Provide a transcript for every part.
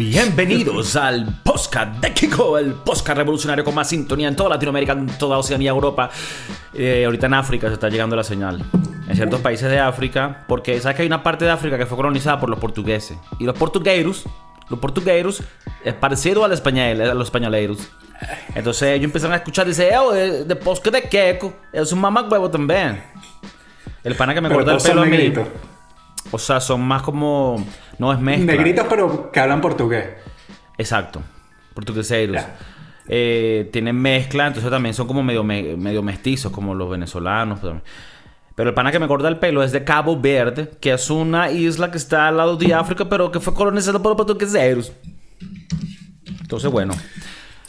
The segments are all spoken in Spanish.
Bienvenidos al podcast de Kiko, el podcast revolucionario con más sintonía en toda Latinoamérica, en toda Oceanía, Europa. Eh, ahorita en África se está llegando la señal. En ciertos países de África, porque sabes que hay una parte de África que fue colonizada por los portugueses. Y los portugueros, los portugueros, es parecido al español, a los españoleros. Entonces ellos empezaron a escuchar y dicen, oh, de, de podcast de Kiko, es un mamagüevo también. El pana que me corta el pelo a mí. O sea, son más como. No es mezcla. Negritos, pero que hablan portugués. Exacto. Portugueseros. Ya. Eh, tienen mezcla, entonces también son como medio, me- medio mestizos, como los venezolanos. Pero el pana que me corta el pelo es de Cabo Verde, que es una isla que está al lado de África, pero que fue colonizada por los portugueseros. Entonces, bueno.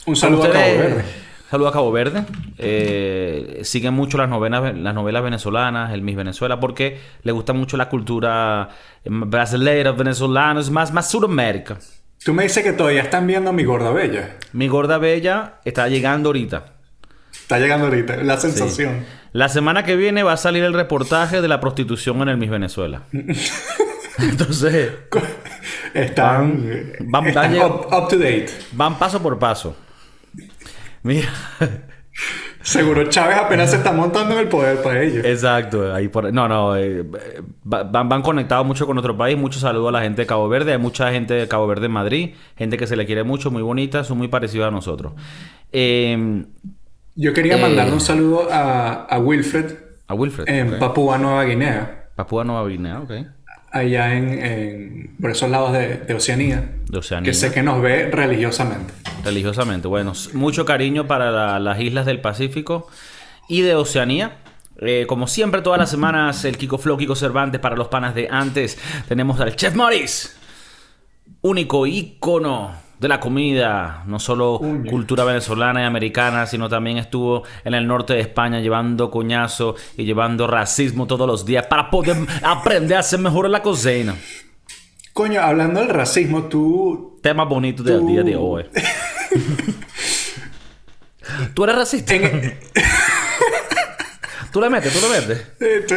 Un saludo a Cabo Ustedes- Verde. Saludo a Cabo Verde. Eh, siguen mucho las novelas, las novelas venezolanas, el Miss Venezuela, porque le gusta mucho la cultura eh, brasileña, venezolana, es más, más Sudamérica. Tú me dices que todavía están viendo mi gorda bella. Mi gorda bella está llegando ahorita. Está llegando ahorita, la sensación. La semana que viene va a salir el reportaje de la prostitución en el Miss Venezuela. Entonces, Están, Van- están van- up, up to date. van paso por paso. Mira, Seguro Chávez apenas se está montando en el poder para ellos. exacto. Ahí por... No, no, eh, va- van, van conectados mucho con nuestro país. Muchos saludos a la gente de Cabo Verde. Hay mucha gente de Cabo Verde en Madrid. Gente que se le quiere mucho, muy bonita. Son muy parecidos a nosotros. Eh, Yo quería Eh. mandarle un saludo a, a Wilfred a Wilfred. en. Papúa Nueva Guinea. Papúa Nueva Guinea, ok. Allá en, en- por esos lados de, de Oceanía. De Oceanía. Que sé que nos ve religiosamente. Religiosamente. Bueno, mucho cariño para la- las islas del Pacífico y de Oceanía. Eh, como siempre, todas las semanas, el Kiko Flow, Kiko Cervantes para los panas de antes. Tenemos al Chef Morris, único ícono de la comida, no solo cultura venezolana y americana, sino también estuvo en el norte de España llevando coñazo y llevando racismo todos los días para poder aprender a hacer mejor la cocina. Coño, hablando del racismo, tú... Tema bonito del Tú- día de hoy. ¿Tú eres racista? En, ¿Tú le metes? ¿Tú le metes? Tú,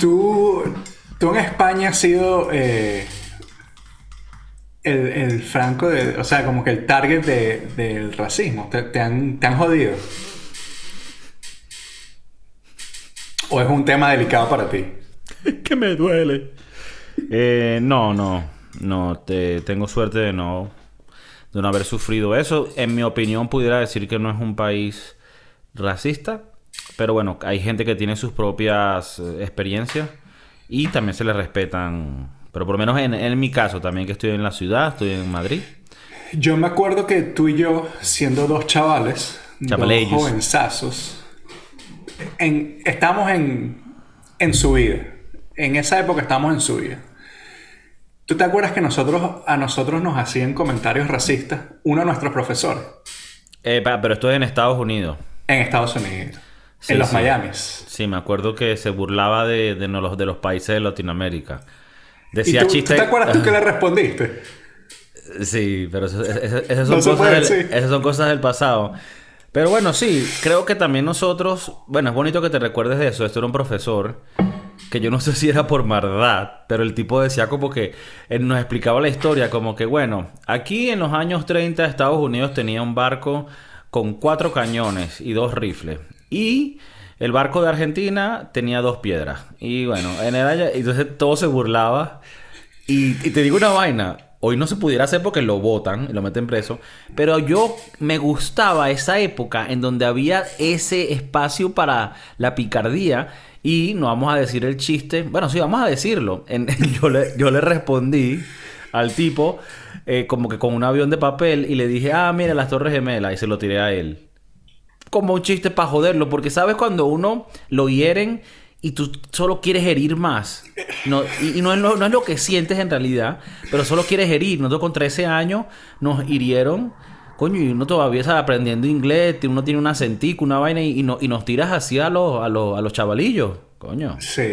tú, tú en España has sido eh, el, el franco de, o sea, como que el target de- del racismo. Te, te han, te han jodido. ¿O es un tema delicado para ti? que me duele. Eh, no, no. No, te, tengo suerte de no, de no haber sufrido eso. En mi opinión, pudiera decir que no es un país racista. Pero bueno, hay gente que tiene sus propias eh, experiencias y también se les respetan. Pero por lo menos en, en mi caso, también que estoy en la ciudad, estoy en Madrid. Yo me acuerdo que tú y yo, siendo dos chavales, dos jovenzazos, en, estamos en, en su vida. En esa época estamos en su vida. ¿Tú te acuerdas que nosotros, a nosotros nos hacían comentarios racistas uno de nuestros profesores Eh, pa- pero esto es en Estados Unidos. en Estados Unidos? Sí, en los sí. Miamis. Sí, me acuerdo que se burlaba de, de no- los, de los países de Latinoamérica. ¿Y Decía tú chistes. te acuerdas tú que le respondiste? Sí, pero eso- eso- eso- esas, son No se cosas puede del, decir. esas son cosas del pasado. Pero bueno, sí, creo que también nosotros, bueno, es bonito que te recuerdes de eso. Esto era un profesor que yo no sé si era por maldad, pero el tipo decía como que él nos explicaba la historia, como que bueno, aquí en los años 30 Estados Unidos tenía un barco con cuatro cañones y dos rifles. Y el barco de Argentina tenía dos piedras. Y bueno, en el año, entonces todo se burlaba. Y, te digo una vaina, hoy no se pudiera hacer porque lo votan y lo meten preso, pero yo me gustaba esa época en donde había ese espacio para la picardía y no vamos a decir el chiste, bueno, sí, vamos a decirlo. En- yo, le, yo le respondí al tipo eh, como que con un avión de papel y le dije, ah, mira las Torres Gemelas y se lo tiré a él como un chiste para joderlo, porque sabes cuando uno lo hieren y tú solo quieres herir más. No, y, no, es lo, no es lo que sientes en realidad, pero solo quieres herir. Nosotros con 13 años nos hirieron. Coño, y uno todavía está aprendiendo inglés, uno tiene un acentico, una vaina, y, no- y nos tiras así a los, a, los, a los chavalillos. Coño. Sí,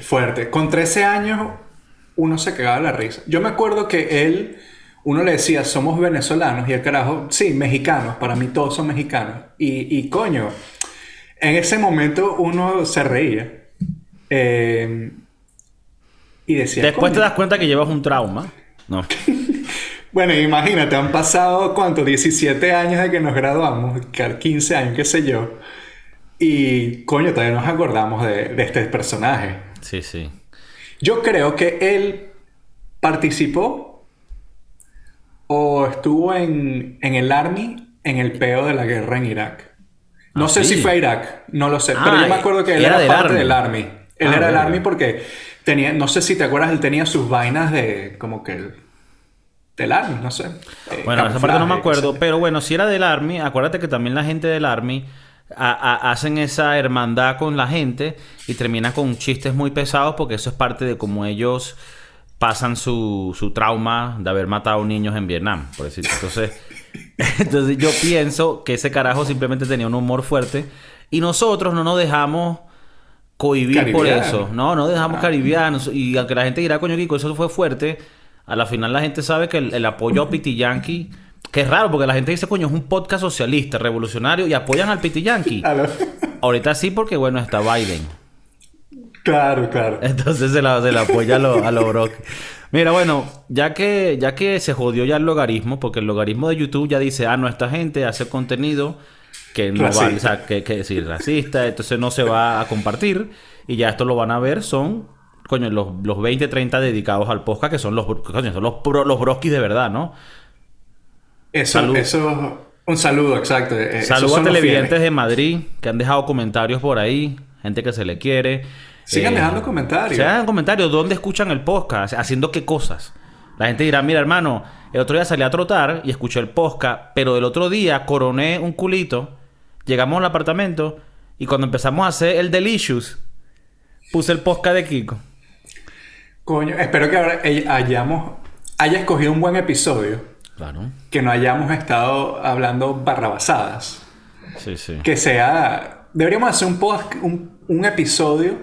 fuerte. Con 13 años uno se cagaba la risa. Yo me acuerdo que él, uno le decía, somos venezolanos, y el carajo, sí, mexicanos, para mí todos son mexicanos. Y, y coño, en ese momento uno se reía. Eh, y decía... Después te das cuenta que llevas un trauma. No. Bueno, imagínate, han pasado, ¿cuánto? 17 años de que nos graduamos, 15 años, qué sé yo. Y, coño, todavía nos acordamos de, de este personaje. Sí, sí. Yo creo que él participó o estuvo en, en el Army en el peo de la guerra en Irak. No Ah, sé sí. si fue a Irak, no lo sé, Ah, pero yo me acuerdo que él era parte Army. del Army. Él Ah, era del. Army porque tenía, no sé si te acuerdas, él tenía sus vainas de como que el- del Army, no sé. eh, Bueno, esa parte no me acuerdo, pero bueno, si era del Army, acuérdate que también la gente del Army a- a- hacen esa hermandad con la gente y terminan con chistes muy pesados porque eso es parte de cómo ellos pasan su, su trauma de haber matado niños en Vietnam, por decirlo. Entonces, entonces yo pienso que ese carajo simplemente tenía un humor fuerte y nosotros no nos dejamos cohibir por eso. No, no dejamos caribianos. Y aunque la gente dirá, coño, Kiko, eso fue fuerte. A la final la gente sabe que el, el apoyo a Piti Yankee, que es raro, porque la gente dice, coño, es un podcast socialista, revolucionario, y apoyan al Piti Yankee. Ahorita sí, porque bueno, está Biden. Claro, claro. Entonces se la, se la apoya a los a lo Brock. Mira, bueno, ya que, ya que se jodió ya el logaritmo, porque el logaritmo de YouTube ya dice, ah, no, esta gente hace contenido que no Racista. vale, o sea, que, que sí, racista, entonces no se va a compartir. Y ya esto lo van a ver, son, coño, los, los 20, 30 dedicados al podcast, que son los, coño, son los, pro- los broskis de verdad, ¿no? Eso, Salud. eso, un saludo, exacto. eh, Saludos a televidentes de Madrid que han dejado comentarios por ahí, gente que se le quiere. Sigan Eh, dejando comentarios. Se hagan comentarios, ¿dónde escuchan el podcast? ¿Haciendo qué cosas? La gente dirá, mira hermano, el otro día salí a trotar y escuché el podcast, pero el otro día coroné un culito, llegamos al apartamento y cuando empezamos a hacer el Delicious, puse el podcast de Kiko. Coño, espero que ahora hayamos, haya escogido un buen episodio. Claro. Que no hayamos estado hablando barrabasadas. Sí, sí. Que sea... Deberíamos hacer un, un, un episodio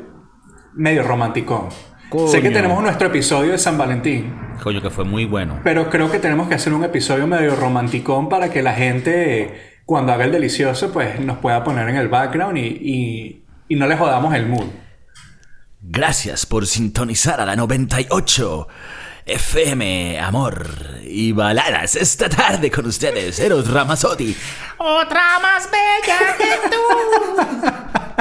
medio romanticón. Coño. Sé que tenemos nuestro episodio de San Valentín. Coño, que fue muy bueno. Pero creo que tenemos que hacer un episodio medio romanticón para que la gente, cuando haga el delicioso, pues nos pueda poner en el background y, y, y no le jodamos el mood. Gracias por sintonizar a la 98 FM, amor y baladas. Esta tarde con ustedes, Eros Ramazzotti. Otra más bella que tú.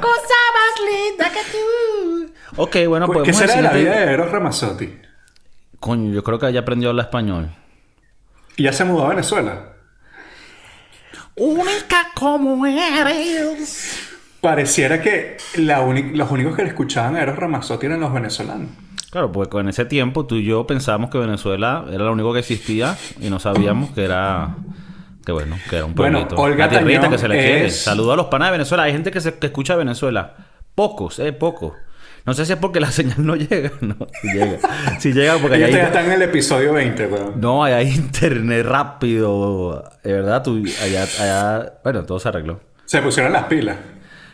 Cosa más linda que tú. Ok, bueno, Pues, ¿Qué será de la vida de Eros Ramazzotti? Coño, yo creo que ya aprendió a hablar español. Y ya se mudó a Venezuela. Única como eres. Pareciera que la los únicos que le escuchaban a Eros Ramazzotti eran los venezolanos. Claro, porque en ese tiempo tú y yo pensábamos que Venezuela era lo único que existía y no sabíamos que era que bueno, que era un Bueno, pueblito. Olga La que se le quiere. Saludos a los panas de Venezuela. Hay gente que, se, que escucha Venezuela. Pocos, eh, pocos. No sé si es porque la señal no llega. No, si llega. Si llega porque allá ya hay, están en el episodio 20, weón. no, allá hay internet rápido. De verdad, tú, allá, allá, bueno, todo se arregló. Se pusieron las pilas.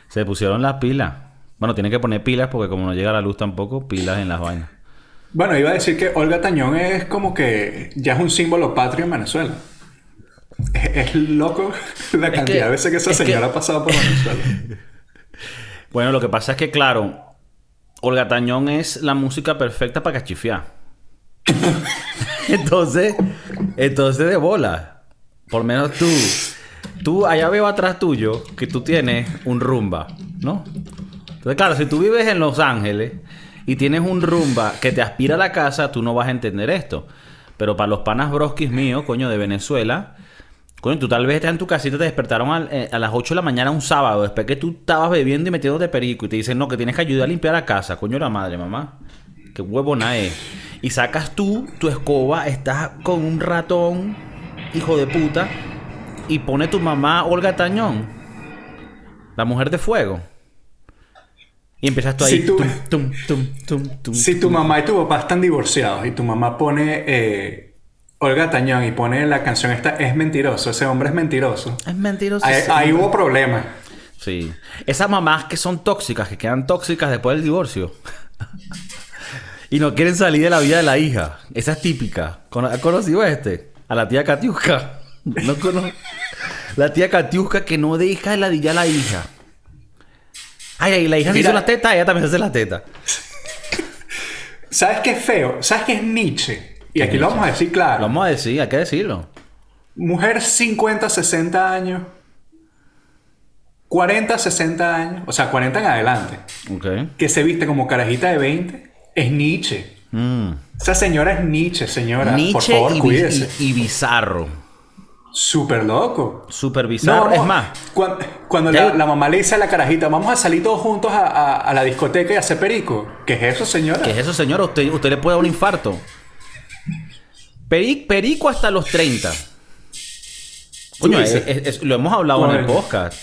Se pusieron las pilas. Bueno, tienen que poner pilas porque como no llega la luz tampoco, pilas en las vainas. Bueno, iba a decir que Olga Tañón es como que ya es un símbolo patrio en Venezuela. Es, es loco la cantidad que- de veces que esa que- señora ha pasado por Venezuela. Bueno, lo que pasa es que, claro, Olga Tañón es la música perfecta para cachifiar. entonces, entonces de bola. Por menos tú. Tú, allá veo atrás tuyo que tú tienes un rumba, ¿no? Entonces, claro, si tú vives en Los Ángeles y tienes un rumba que te aspira a la casa, tú no vas a entender esto. Pero para los panas broskis míos, coño, de Venezuela, Coño, tú tal vez estás en tu casita, te despertaron al- eh, a, las 8 de la mañana un sábado, después que tú estabas bebiendo y metiéndote perico, y te dicen, no, que tienes que ayudar a limpiar la casa. Coño, la madre, mamá. Qué huevona es. Y sacas tú tu escoba, estás con un ratón, hijo de puta, y pone tu mamá Olga Tañón, la mujer de fuego. Y empiezas tú ahí. Si tum, tum, tum, Si tu mamá y tu papá están divorciados y tu mamá pone eh, Olga Tañón y pone la canción esta es mentiroso, ese hombre es mentiroso. Es mentiroso. Ahí, ahí hubo problemas. Sí. Esas mamás que son tóxicas, que quedan tóxicas después del divorcio. y no quieren salir de la vida de la hija. Esa es típica. ¿Has conocido a este? A la tía Katiuska. No conozco. La tía Katiuska que no deja de ladillar a la hija. Ay, ay, la hija se Mira. hizo la teta, ella también se hace la teta. ¿Sabes qué es feo? ¿Sabes qué es Nietzsche? Y aquí lo vamos a decir Lo claro. vamos a decir, hay que decirlo. Mujer 50, 60 años. 40, 60 años. O sea, 40 en adelante. Que se viste como carajita de 20. Es Nietzsche. Mm. Esa señora es Nietzsche, señora. Nietzsche Por favor, y, cuídese. y- y bizarro. Súper loco. Súper bizarro. No, es más, cuan- Cuando, la, la mamá le dice a la carajita, vamos a salir todos juntos a, a- a la discoteca y a hacer perico. ¿Qué es eso, señora? ¿qué es eso, señor? Usted, usted le puede dar un infarto. Peri- perico hasta los 30. Coño, dices? es- es- es- lo hemos hablado en el podcast.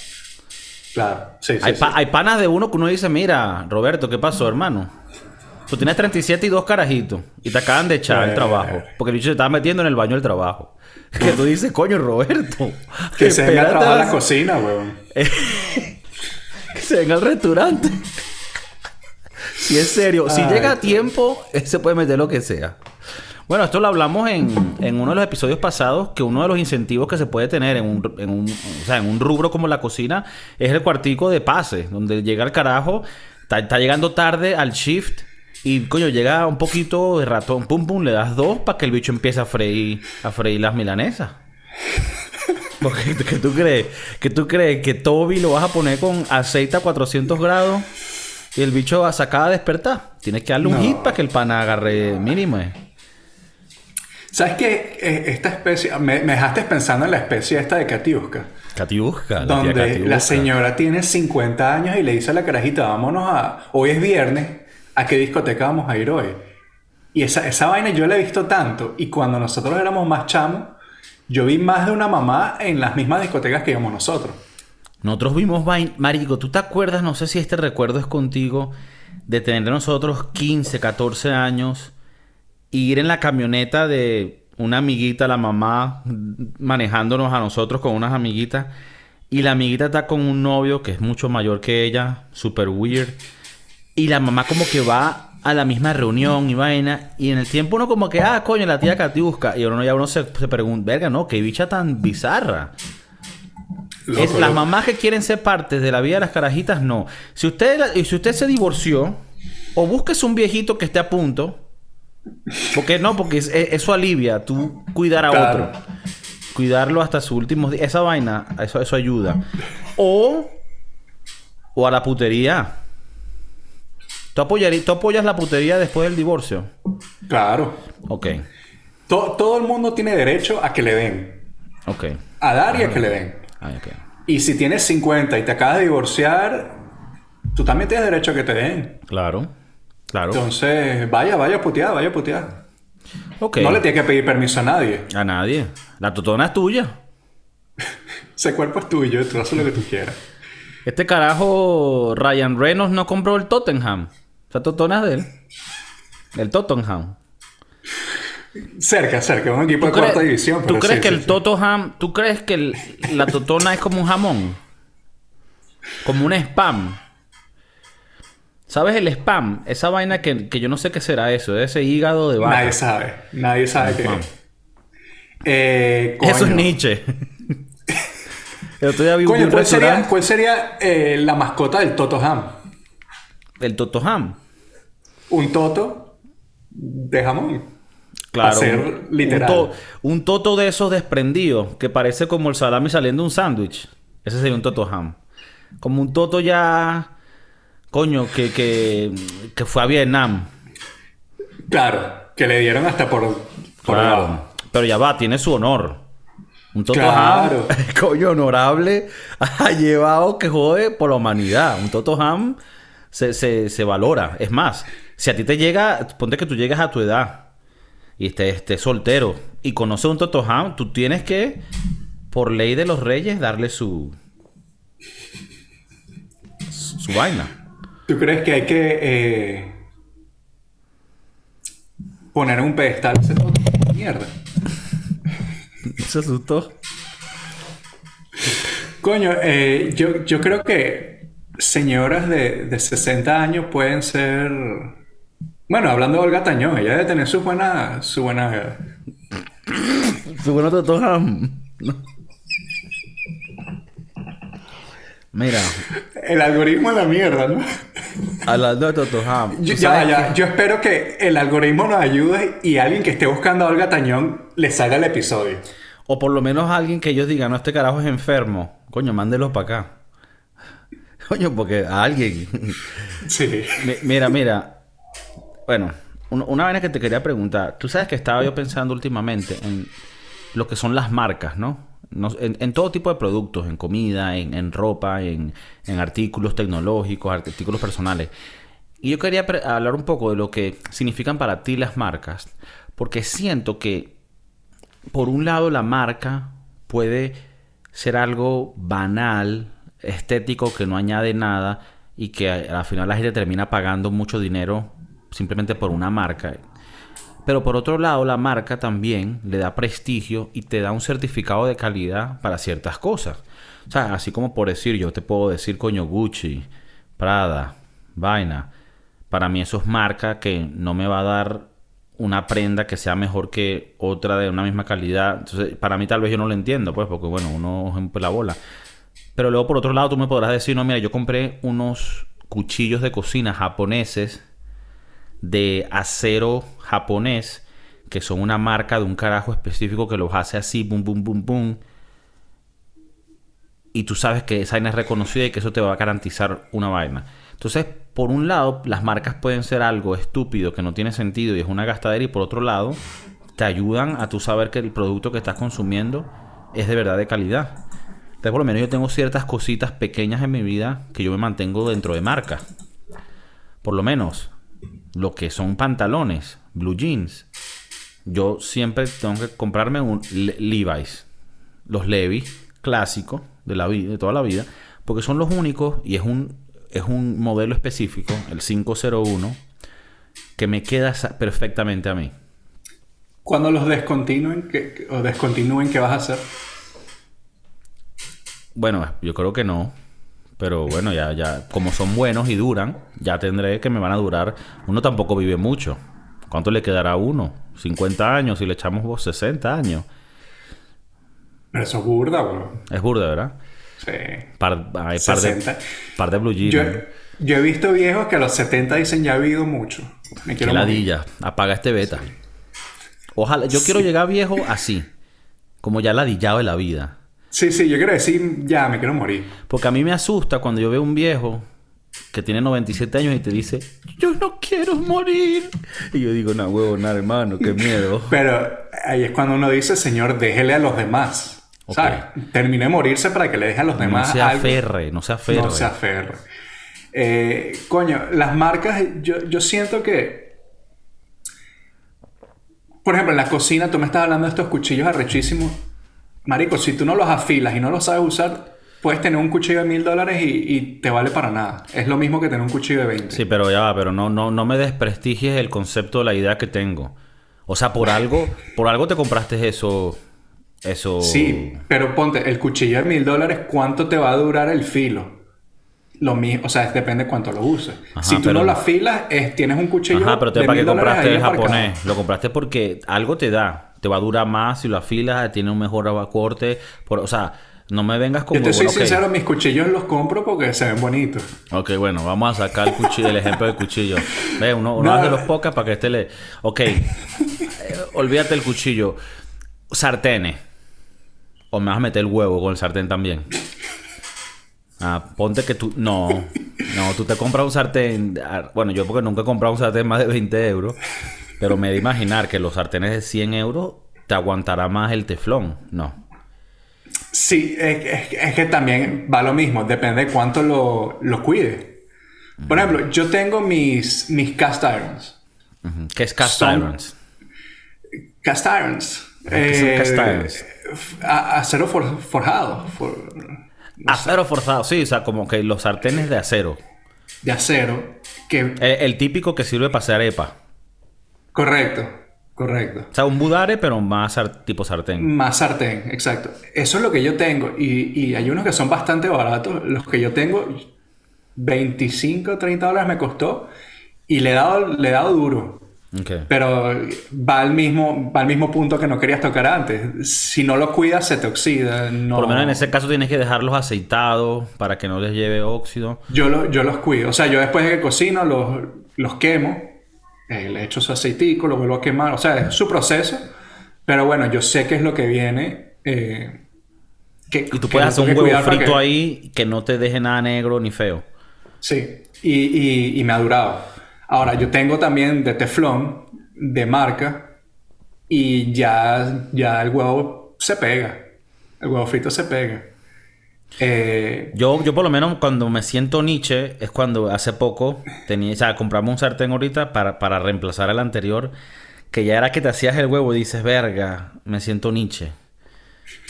Claro, sí, sí. Hay, sí. pa- hay panas de uno que uno dice, mira, Roberto, ¿qué pasó, hermano? Tú tienes 37 y dos carajitos y te acaban de echar el Eh. trabajo. Porque el bicho se estaba metiendo en el baño del trabajo. Que tú dices, coño, Roberto. Que se venga a trabajar a la cocina, weón. que se venga al restaurante. Si es serio, si Ay, llega a tiempo, él se puede meter lo que sea. Bueno, esto lo hablamos en, en uno de los episodios pasados, que uno de los incentivos que se puede tener en un, en un, o sea, en un rubro como la cocina es el cuartico de pase, donde llega el carajo, está, llegando tarde al shift y, coño, llega un poquito de ratón, pum, pum, le das dos para que el bicho empiece a freír, a freír las milanesas. Porque que tú crees que tú crees que Toby lo vas a poner con aceite a 400 grados y el bicho se acaba de despertar. Tienes que darle un hit para que el pana agarre mínimo. eh. ¿Sabes qué? Eh, esta especie... Me, me dejaste pensando en la especie esta de Katiuska. Katiuska, la tía Donde Katiuska. la señora tiene 50 años y le dice a la carajita, vámonos a... Hoy es viernes, ¿a qué discoteca vamos a ir hoy? Y esa, esa vaina yo la he visto tanto. Y cuando nosotros éramos más chamos, yo vi más de una mamá en las mismas discotecas que íbamos nosotros. Nosotros vimos vain... Marico, ¿tú te acuerdas? No sé si este recuerdo es contigo de tener nosotros 15, 14 años ir en la camioneta de una amiguita, la mamá, manejándonos a nosotros con unas amiguitas. Y la amiguita está con un novio que es mucho mayor que ella, super weird. Y la mamá como que va a la misma reunión y vaina. Y en el tiempo uno como que, ah, coño, la tía Katiuska. Y uno ya uno se, se pregunta, verga, no, qué bicha tan bizarra. Loco, Es las mamás que quieren ser parte de la vida de las carajitas, no. Si usted, si usted se divorció, o búsquese un viejito que esté a punto. Porque no, porque es- eso alivia, tú cuidar a Claro. otro. Cuidarlo hasta sus últimos días. Esa vaina, eso, eso ayuda. O, o a la putería. ¿Tú, apoyarí- ¿Tú apoyas la putería después del divorcio? Claro. Ok, To- todo el mundo tiene derecho a que le den. ok. A dar y a que le den. Ay, ok. Y si tienes 50 y te acabas de divorciar, tú también tienes derecho a que te den. Claro, claro. Entonces, vaya, vaya a putear, vaya a putear. Ok. No le tienes que pedir permiso a nadie. A nadie. La totona es tuya. Ese cuerpo es tuyo, tú haces lo que tú quieras. Este carajo Ryan Reynolds no compró el Tottenham. Esa totona es de él. El Tottenham. Cerca, cerca, un equipo de crees- cuarta división. ¿Tú crees sí, que sí, el sí. Tottenham... ¿Tú crees que el- la totona es como un jamón? Como un spam. ¿Sabes el spam? Esa vaina que, que yo no sé qué será eso. Ese hígado de vaca. Nadie sabe, nadie sabe qué es. Eh, Eso es. Nietzsche. Día vi Coño, ¿cuál sería, cuál sería eh, la mascota del Toto Ham? El Totoham. Un Toto de jamón. Claro. Ser un- literal. Un, to- un toto de esos desprendidos que parece como el salami saliendo de un sándwich. Ese sería un toto ham. Como un toto ya. Coño, que, que, que fue a Vietnam. Claro, que le dieron hasta por, por Claro. Pero ya va, tiene su honor. Un toto Claro. ham, coño, honorable, ha llevado que jode por la humanidad. Un toto ham se, se, se valora. Es más, si a ti te llega, ponte que tú llegas a tu edad y estés, estés soltero y conoces un toto ham, tú tienes que, por ley de los reyes, darle su, su vaina. ¿Tú crees que hay que eh, poner en un pedestal ese Toto? Mierda. Se asustó. Coño, eh, yo, yo creo que señoras de, de 60 años pueden ser... Bueno, hablando de Olga Tañón, ella debe tener su buena... Su buena Su bueno toto ham. Mira, el algoritmo de la mierda, ¿no? Hablando de Totoham. Yo, ¿tú ya, ya, yo espero que el algoritmo nos ayude y alguien que esté buscando a Olga Tañón le salga el episodio. O por lo menos alguien que ellos digan, no, este carajo es enfermo. Coño, mándelo para acá. Coño, porque a alguien. Sí. Mi- Mira, mira. Bueno, un- una vez que te quería preguntar. Tú sabes que estaba yo pensando últimamente en lo que son las marcas, ¿no? En, todo tipo de productos, en comida, en, ropa, en, en artículos tecnológicos, artículos personales. Y yo quería hablar un poco de lo que significan para ti las marcas. Porque siento que, por un lado, la marca puede ser algo banal, estético, que no añade nada y que al final la gente termina pagando mucho dinero simplemente por una marca. Pero por otro lado, la marca también le da prestigio y te da un certificado de calidad para ciertas cosas. O sea, así como por decir, yo te puedo decir, coño, Gucci, Prada, vaina. Para mí eso es marca que no me va a dar una prenda que sea mejor que otra de una misma calidad. Entonces, para mí tal vez yo no lo entiendo, pues, porque bueno, uno es un pelabola. Pero luego por otro lado tú me podrás decir, no, mira, yo compré unos cuchillos de cocina japoneses de acero japonés, que son una marca de un carajo específico que los hace así, boom, boom, boom, boom. Y tú sabes que esa vaina es reconocida y que eso te va a garantizar una vaina. Entonces, por un lado, las marcas pueden ser algo estúpido que no tiene sentido y es una gastadera. Y por otro lado, te ayudan a tú saber que el producto que estás consumiendo es de verdad de calidad. Entonces, por lo menos yo tengo ciertas cositas pequeñas en mi vida que yo me mantengo dentro de marca. Por lo menos, lo que son pantalones, blue jeans. Yo siempre tengo que comprarme un Le- Levi's. Los Levi's clásicos de la vida, de toda la vida, porque son los únicos y es un es un modelo específico, el 501, que me queda perfectamente a mí. Cuando los descontinúen, ¿qué- qué- o descontinúen, ¿qué vas a hacer? Bueno, yo creo que no. Pero bueno, ya, ya, como son buenos y duran, ya tendré que me van a durar. Uno tampoco vive mucho. ¿Cuánto le quedará a uno? 50 años y le echamos vos 60 años. Pero eso es burda, weón. Es burda, ¿verdad? Sí. Par, hay par, de, 60. par de blue jeans. Yo, yo he visto viejos que a los 70 dicen ya he vivido mucho. Me Qué quiero morir. ladilla. Apaga este beta. Ojalá, yo quiero llegar viejo así. Como ya ladillado de la vida. Sí, sí, yo quiero decir ya me quiero morir. Porque a mí me asusta cuando yo veo un viejo que tiene 97 años y te dice, yo no quiero morir. Y yo digo, no, huevo, nada, hermano, qué miedo. Pero ahí es cuando uno dice, Señor, déjele a los demás. Ok. ¿Sabes? Termine de morirse para que le deje a los No demás se algo. aferre, no se aferre. No se aferre. Eh, coño, las marcas, yo, yo siento que. Por ejemplo, en la cocina, tú me estás hablando de estos cuchillos arrechísimos. Marico, si tú no los afilas y no los sabes usar, puedes tener un cuchillo de mil dólares y, y te vale para nada. Es lo mismo que tener un cuchillo de 20. Sí, pero ya va, pero no, no, no me desprestigies el concepto de la idea que tengo. O sea, por algo, por algo te compraste eso. Eso. Sí, pero ponte, el cuchillo de mil dólares, ¿cuánto te va a durar el filo? Lo mismo, o sea, depende de cuánto lo uses. Ajá, si tú pero- no lo afilas, es- tienes un cuchillo Ajá, pero te, de ¿para dólares compraste el japonés? Lo compraste porque algo te da. Te va a durar más si lo afilas, tiene un mejor corte. Por, o sea, no me vengas como... Yo te soy bueno, sincero, mis cuchillos los compro porque se ven bonitos. Ok, bueno, vamos a sacar el cuchillo, el ejemplo del cuchillo. Ve, uno, uno No. hace los pocas para que este le. Ok. Eh, olvídate el cuchillo. Sartenes. O me vas a meter el huevo con el sartén también. Ah, ponte que tú. No. No, tú te compras un sartén. ah, Bueno, yo porque nunca he comprado un sartén más de 20 euros. Pero me de imaginar que los sartenes de 100 euros te aguantará más el teflón. No. Sí, es, que también va lo mismo, depende de cuánto lo, lo cuide. Por ejemplo, yo tengo mis, mis cast irons. ¿Qué es cast Son- irons? Cast irons. ¿Qué son Eh, cast irons? acero for- forjado. for- Acero forzado, sí, o sea, como que los sartenes de acero. de acero. Que, El, el típico que sirve para hacer arepa. correcto, correcto. O sea, un budare, pero más tipo sartén. Más sartén, exacto. Eso es lo que yo tengo. Y, y hay unos que son bastante baratos. Los que yo tengo, 25, 30 dólares me costó. Y le he dado, le he dado duro. Pero va al mismo, va al mismo punto que no querías tocar antes. Si no lo cuidas, se te oxida. No... Por lo menos en ese caso tienes que dejarlos aceitados para que no les lleve óxido. Yo, lo- yo los cuido. O sea, yo después de que cocino, los, los quemo. Eh, le echo su aceitico, lo vuelvo a quemar. O sea, es su proceso. Pero bueno, yo sé qué es lo que viene. eh, que, Y tú que puedes hacer un huevo frito que- ahí que no te deje nada negro ni feo. Sí, y, y- y me ha durado. Ahora, yo tengo también de teflón, de marca, y ya, ya el huevo se pega. El huevo frito se pega. Eh, Yo, yo por lo menos cuando me siento Nietzsche es cuando hace poco tenía, o sea, compramos un sartén ahorita para, para reemplazar al anterior, que ya era que te hacías el huevo y dices, verga, me siento Nietzsche.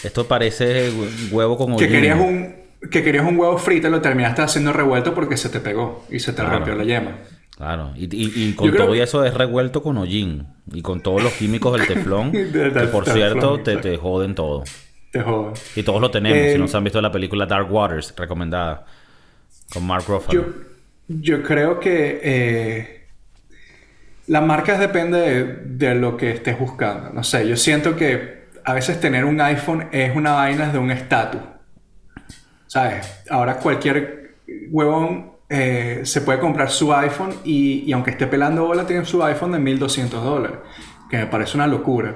Esto parece hue- huevo con que, hollín". querías un, que querías un huevo frito y lo terminaste haciendo revuelto porque se te pegó y se te Claro. rompió la yema. Claro, y, y- y con Yo todo eso es revuelto con hollín y con todos los químicos del teflón, que por cierto te, te joden todo. Te. Y todos lo tenemos, Eh, si no se han visto la película Dark Waters, recomendada, con Mark Ruffalo. Yo, yo creo que eh, las marcas depende de, de lo que estés buscando. No sé, yo siento que a veces tener un iPhone es una vaina de un estatus. ¿Sabes? Ahora cualquier huevón eh, se puede comprar su iPhone y, y aunque esté pelando bola, tiene su iPhone de 1200 dólares. Que me parece una locura.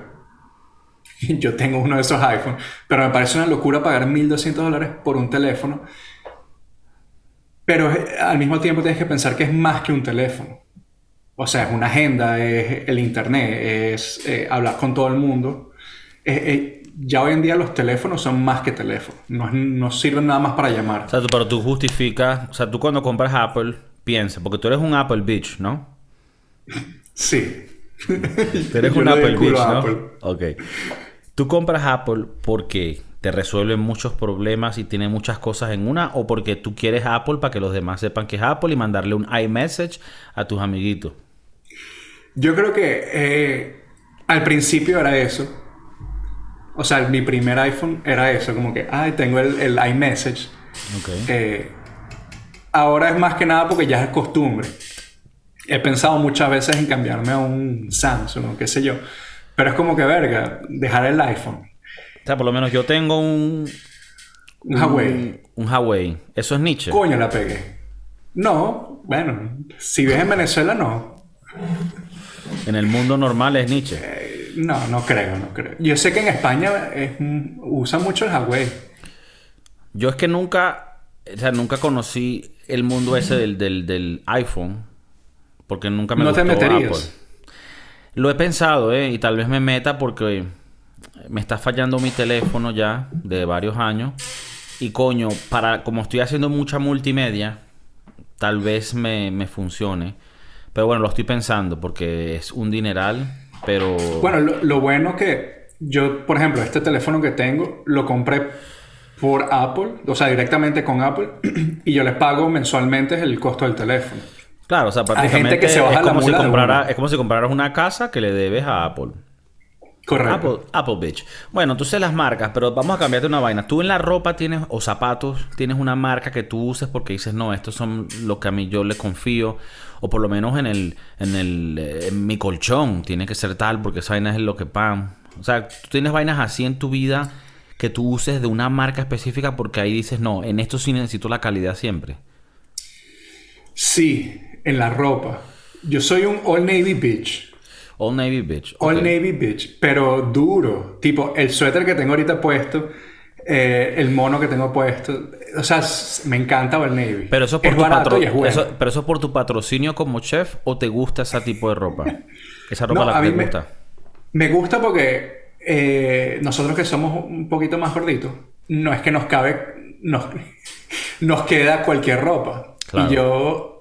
Yo tengo uno de esos iPhones, pero me parece una locura pagar 1200 dólares por un teléfono. Pero eh, al mismo tiempo tienes que pensar que es más que un teléfono. O sea, es una agenda, es el internet, es eh, hablar con todo el mundo. Eh, ya hoy en día los teléfonos son más que teléfonos. No, no sirven nada más para llamar. O sea, tú- pero tú justificas, o sea, tú cuando compras Apple, piensa, porque tú eres un Apple Bitch, ¿no? Sí. Tú eres Yo un Apple Bitch, ¿no? Apple. Ok. ¿Tú compras Apple porque te resuelve muchos problemas y tiene muchas cosas en una o porque tú quieres Apple para que los demás sepan que es Apple y mandarle un iMessage a tus amiguitos? Yo creo que eh, al principio era eso. O sea, mi primer iPhone era eso, como que, ay, tengo el, el iMessage. Ok. Eh, ahora es más que nada porque ya es costumbre. He pensado muchas veces en cambiarme a un Samsung o qué sé yo. Pero es como que, verga, dejar el iPhone. O sea, por lo menos yo tengo un... Un Huawei. Un Huawei. Eso es Nietzsche. Coño, la pegué. No, bueno, si ves en Venezuela, no. En el mundo normal es Nietzsche. Eh, no, no creo, no creo. Yo sé que en España es, usan mucho el Huawei. Yo es que nunca, o sea, nunca conocí el mundo ese del, del, del iPhone. Porque nunca me ¿No te gustó meterías? Apple. Lo he pensado, ¿eh? Y tal vez me meta porque me está fallando mi teléfono ya de varios años. Y coño, para como estoy haciendo mucha multimedia, tal vez me, funcione. Pero bueno, lo estoy pensando porque es un dineral, pero... Bueno, lo, lo bueno que yo, por ejemplo, este teléfono que tengo, lo compré por Apple, o sea, directamente con Apple, y yo les pago mensualmente el costo del teléfono. Claro, o sea, gente prácticamente que se baja es, como si mula comprara, es como si compraras una casa que le debes a Apple. Correcto. Apple, Apple Bitch. Bueno, tú sé las marcas, pero vamos a cambiarte una vaina. Tú en la ropa tienes, o zapatos, tienes una marca que tú uses porque dices, no, estos son lo que a mí yo le confío. O por lo menos en el, en el, eh, en mi colchón, tiene que ser tal porque esa vaina es lo que pan. O sea, tú tienes vainas así en tu vida que tú uses de una marca específica porque ahí dices, no, en esto sí necesito la calidad siempre. Sí, en la ropa. Yo soy un All Navy Bitch. All Navy Bitch. All. Navy Bitch, pero duro. Tipo, el suéter que tengo ahorita puesto, eh, el mono que tengo puesto. O sea, me encanta All Navy. Pero eso, es por es tu barato y es bueno. eso- pero eso es por tu patrocinio como chef o te gusta ese tipo de ropa? Esa ropa No, la a que mí te me- gusta. Me gusta porque eh, nosotros que somos un poquito más gorditos, no es que nos cabe, nos, nos queda cualquier ropa. Claro. Y yo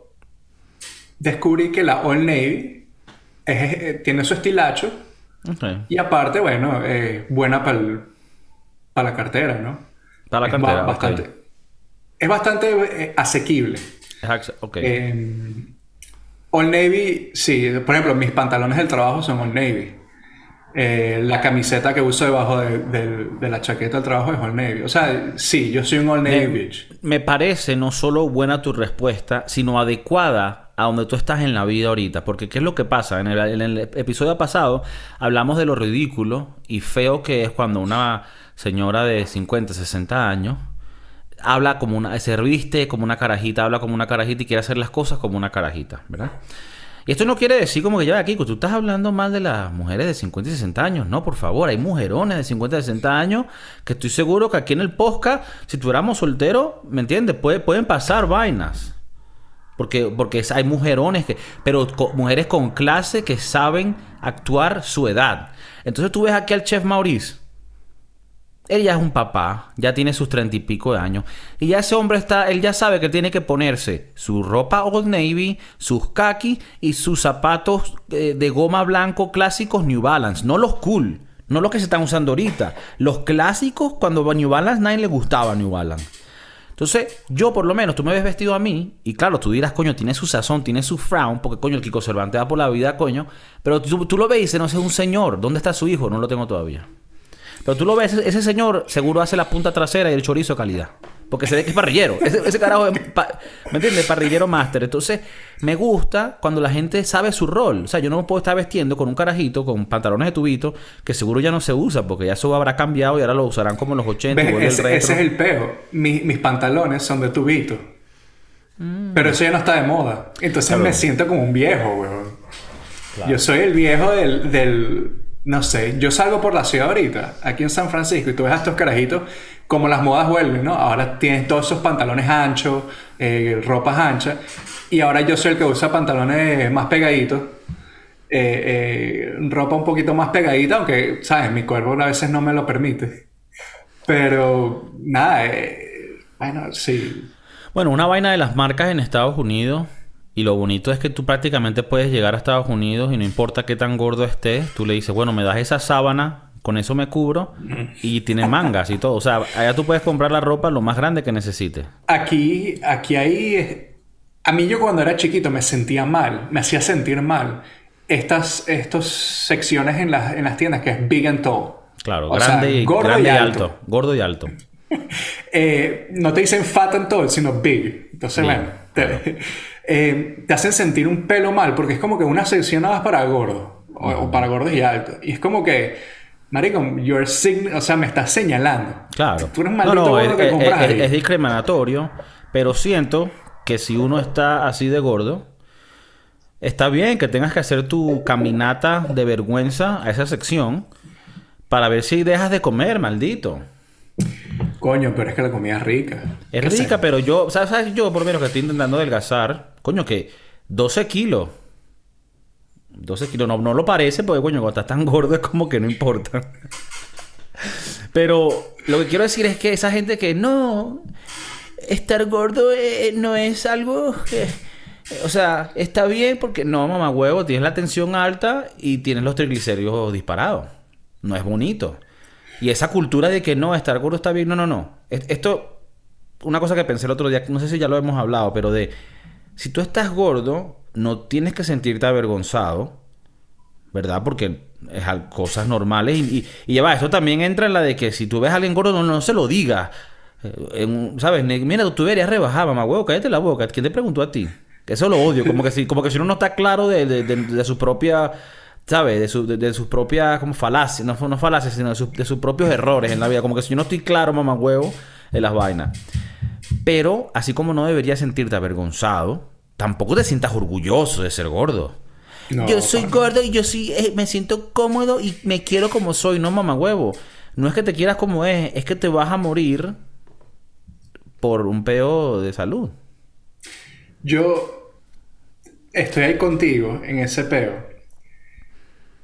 descubrí que la All Navy es- eh, tiene su estilacho Ok. y aparte, bueno, eh, buena para la cartera, ¿no? Para la Es cartera, ba- bastante. Es bastante eh, asequible. Es acce- ok. Eh, All Navy, sí, por ejemplo, mis pantalones del trabajo son All Navy. Eh, la camiseta que uso debajo de, de- de la chaqueta del trabajo es All Navy. O sea, sí, yo soy un All Navy me, me parece no solo buena tu respuesta, sino adecuada donde tú estás en la vida ahorita. Porque ¿qué es lo que pasa? En el, episodio pasado hablamos de lo ridículo y feo que es cuando una señora de 50, 60 años habla como una... se viste como una carajita, habla como una carajita y quiere hacer las cosas como una carajita, ¿verdad? Y esto no quiere decir como que ya aquí, tú estás hablando mal de las mujeres de 50 y 60 años. No, por favor, hay mujerones de 50 y 60 años que estoy seguro que aquí en el podcast, si tuviéramos solteros, ¿me entiendes? Puede- pueden pasar vainas. Porque, porque hay mujerones que. Pero mujeres con clase que saben actuar su edad. Entonces tú ves aquí al chef Maurice. Él ya es un papá, ya tiene sus treinta y pico de años. Y ya ese hombre está, él ya sabe que tiene que ponerse su ropa Old Navy, sus khakis y sus zapatos eh, de goma blanco clásicos New Balance. No los cool, no los que se están usando ahorita. Los clásicos, cuando New Balance, nadie le gustaba New Balance. Entonces, yo por lo menos, tú me ves vestido a mí, y claro, tú dirás, coño, tiene su sazón, tiene su frown, porque coño, el Kiko Cervantes va por la vida, coño. Pero tú, lo ves y dices, no, ese es un señor, ¿dónde está su hijo? No lo tengo todavía. Pero tú lo ves, ese, señor seguro hace la punta trasera y el chorizo calidad. Porque se ve que es parrillero. Ese, ese carajo es, pa- ¿me entiendes? Parrillero máster. Entonces, me gusta cuando la gente sabe su rol. O sea, yo no me puedo estar vestiendo con un carajito, con pantalones de tubito, que seguro ya no se usa, porque ya eso habrá cambiado y ahora lo usarán como en los 80. y ¿Ves? vuelve el Ese, es el. Mi- mis pantalones son de tubito. Pero eso ya no está de moda. Entonces Claro. me siento como un viejo, weón. Yo soy el viejo del, del- No sé, yo salgo por la ciudad ahorita, aquí en San Francisco, y tú ves a estos carajitos, como las modas vuelven, ¿no? Ahora tienes todos esos pantalones anchos, eh, ropas anchas, y ahora yo soy el que usa pantalones más pegaditos. eh, eh, ropa un poquito más pegadita, aunque, ¿sabes? Mi cuerpo a veces no me lo permite. Pero, nada, bueno, sí. Bueno, una vaina de las marcas en Estados Unidos. Y lo bonito es que tú prácticamente puedes llegar a Estados Unidos y no importa qué tan gordo estés, tú le dices, bueno, me das esa sábana, con eso me cubro y tiene mangas y todo. O sea, allá tú puedes comprar la ropa lo más grande que necesites. Aquí, aquí hay... A mí yo cuando era chiquito me sentía mal, me hacía sentir mal. Estas, estas secciones en las, en las tiendas que es big and tall. Claro, O grande, sea, y, gordo grande y alto. alto. Gordo y alto. Eh, no te dicen fat and tall, sino big. Entonces, bueno, te, eh, te hacen sentir un pelo mal porque es como que una sección nada más para gordo o, o para gordos y altos. Y es como que, marico, your sign, o sea, me estás señalando. Claro. Tú eres un maldito no, gordo es, que compras es- discriminatorio, pero siento que si uno está así de gordo, está bien que tengas que hacer tu caminata de vergüenza a esa sección para ver si dejas de comer, maldito. Coño, pero es que la comida es rica. Es ¿Qué rica, pero yo, sabes? Yo por lo menos que estoy intentando adelgazar, coño, que 12 kilos. 12 kilos, no, no lo parece porque, coño, cuando estás tan gordo es como que no importa. Pero lo que quiero decir es que esa gente que no, estar gordo eh, no es algo que... O sea, está bien porque no, mamá huevo, tienes la tensión alta y tienes los triglicéridos disparados. No es bonito. Y esa cultura de que no, estar gordo está bien, no, no, no. Es- Esto, una cosa que pensé el otro día, no sé si ya lo hemos hablado, pero de, si tú estás gordo, no tienes que sentirte avergonzado, ¿verdad? Porque es cosas normales. Y, y, ya va, esto también entra en la de que si tú ves a alguien gordo, no, no se lo digas. Eh, ¿Sabes? Mira, tú deberías rebajar, mamá huevo, cállate la boca. ¿Quién te preguntó a ti? Que eso lo odio. Como que si, como que si uno no está claro de, de, de- de su propia... ¿Sabes? De, su, de, de sus propias como falacias, no, no falacias, sino de, sus- de propios errores en la vida. Como que si yo no estoy claro, mamá huevo, en las vainas. Pero, así como no deberías sentirte avergonzado, tampoco te sientas orgulloso de ser gordo. No, yo soy gordo y yo sí eh, me siento cómodo y me quiero como soy, no mamá huevo. No es que te quieras como es, es que te vas a morir por un peo de salud. Yo estoy ahí contigo en ese peo.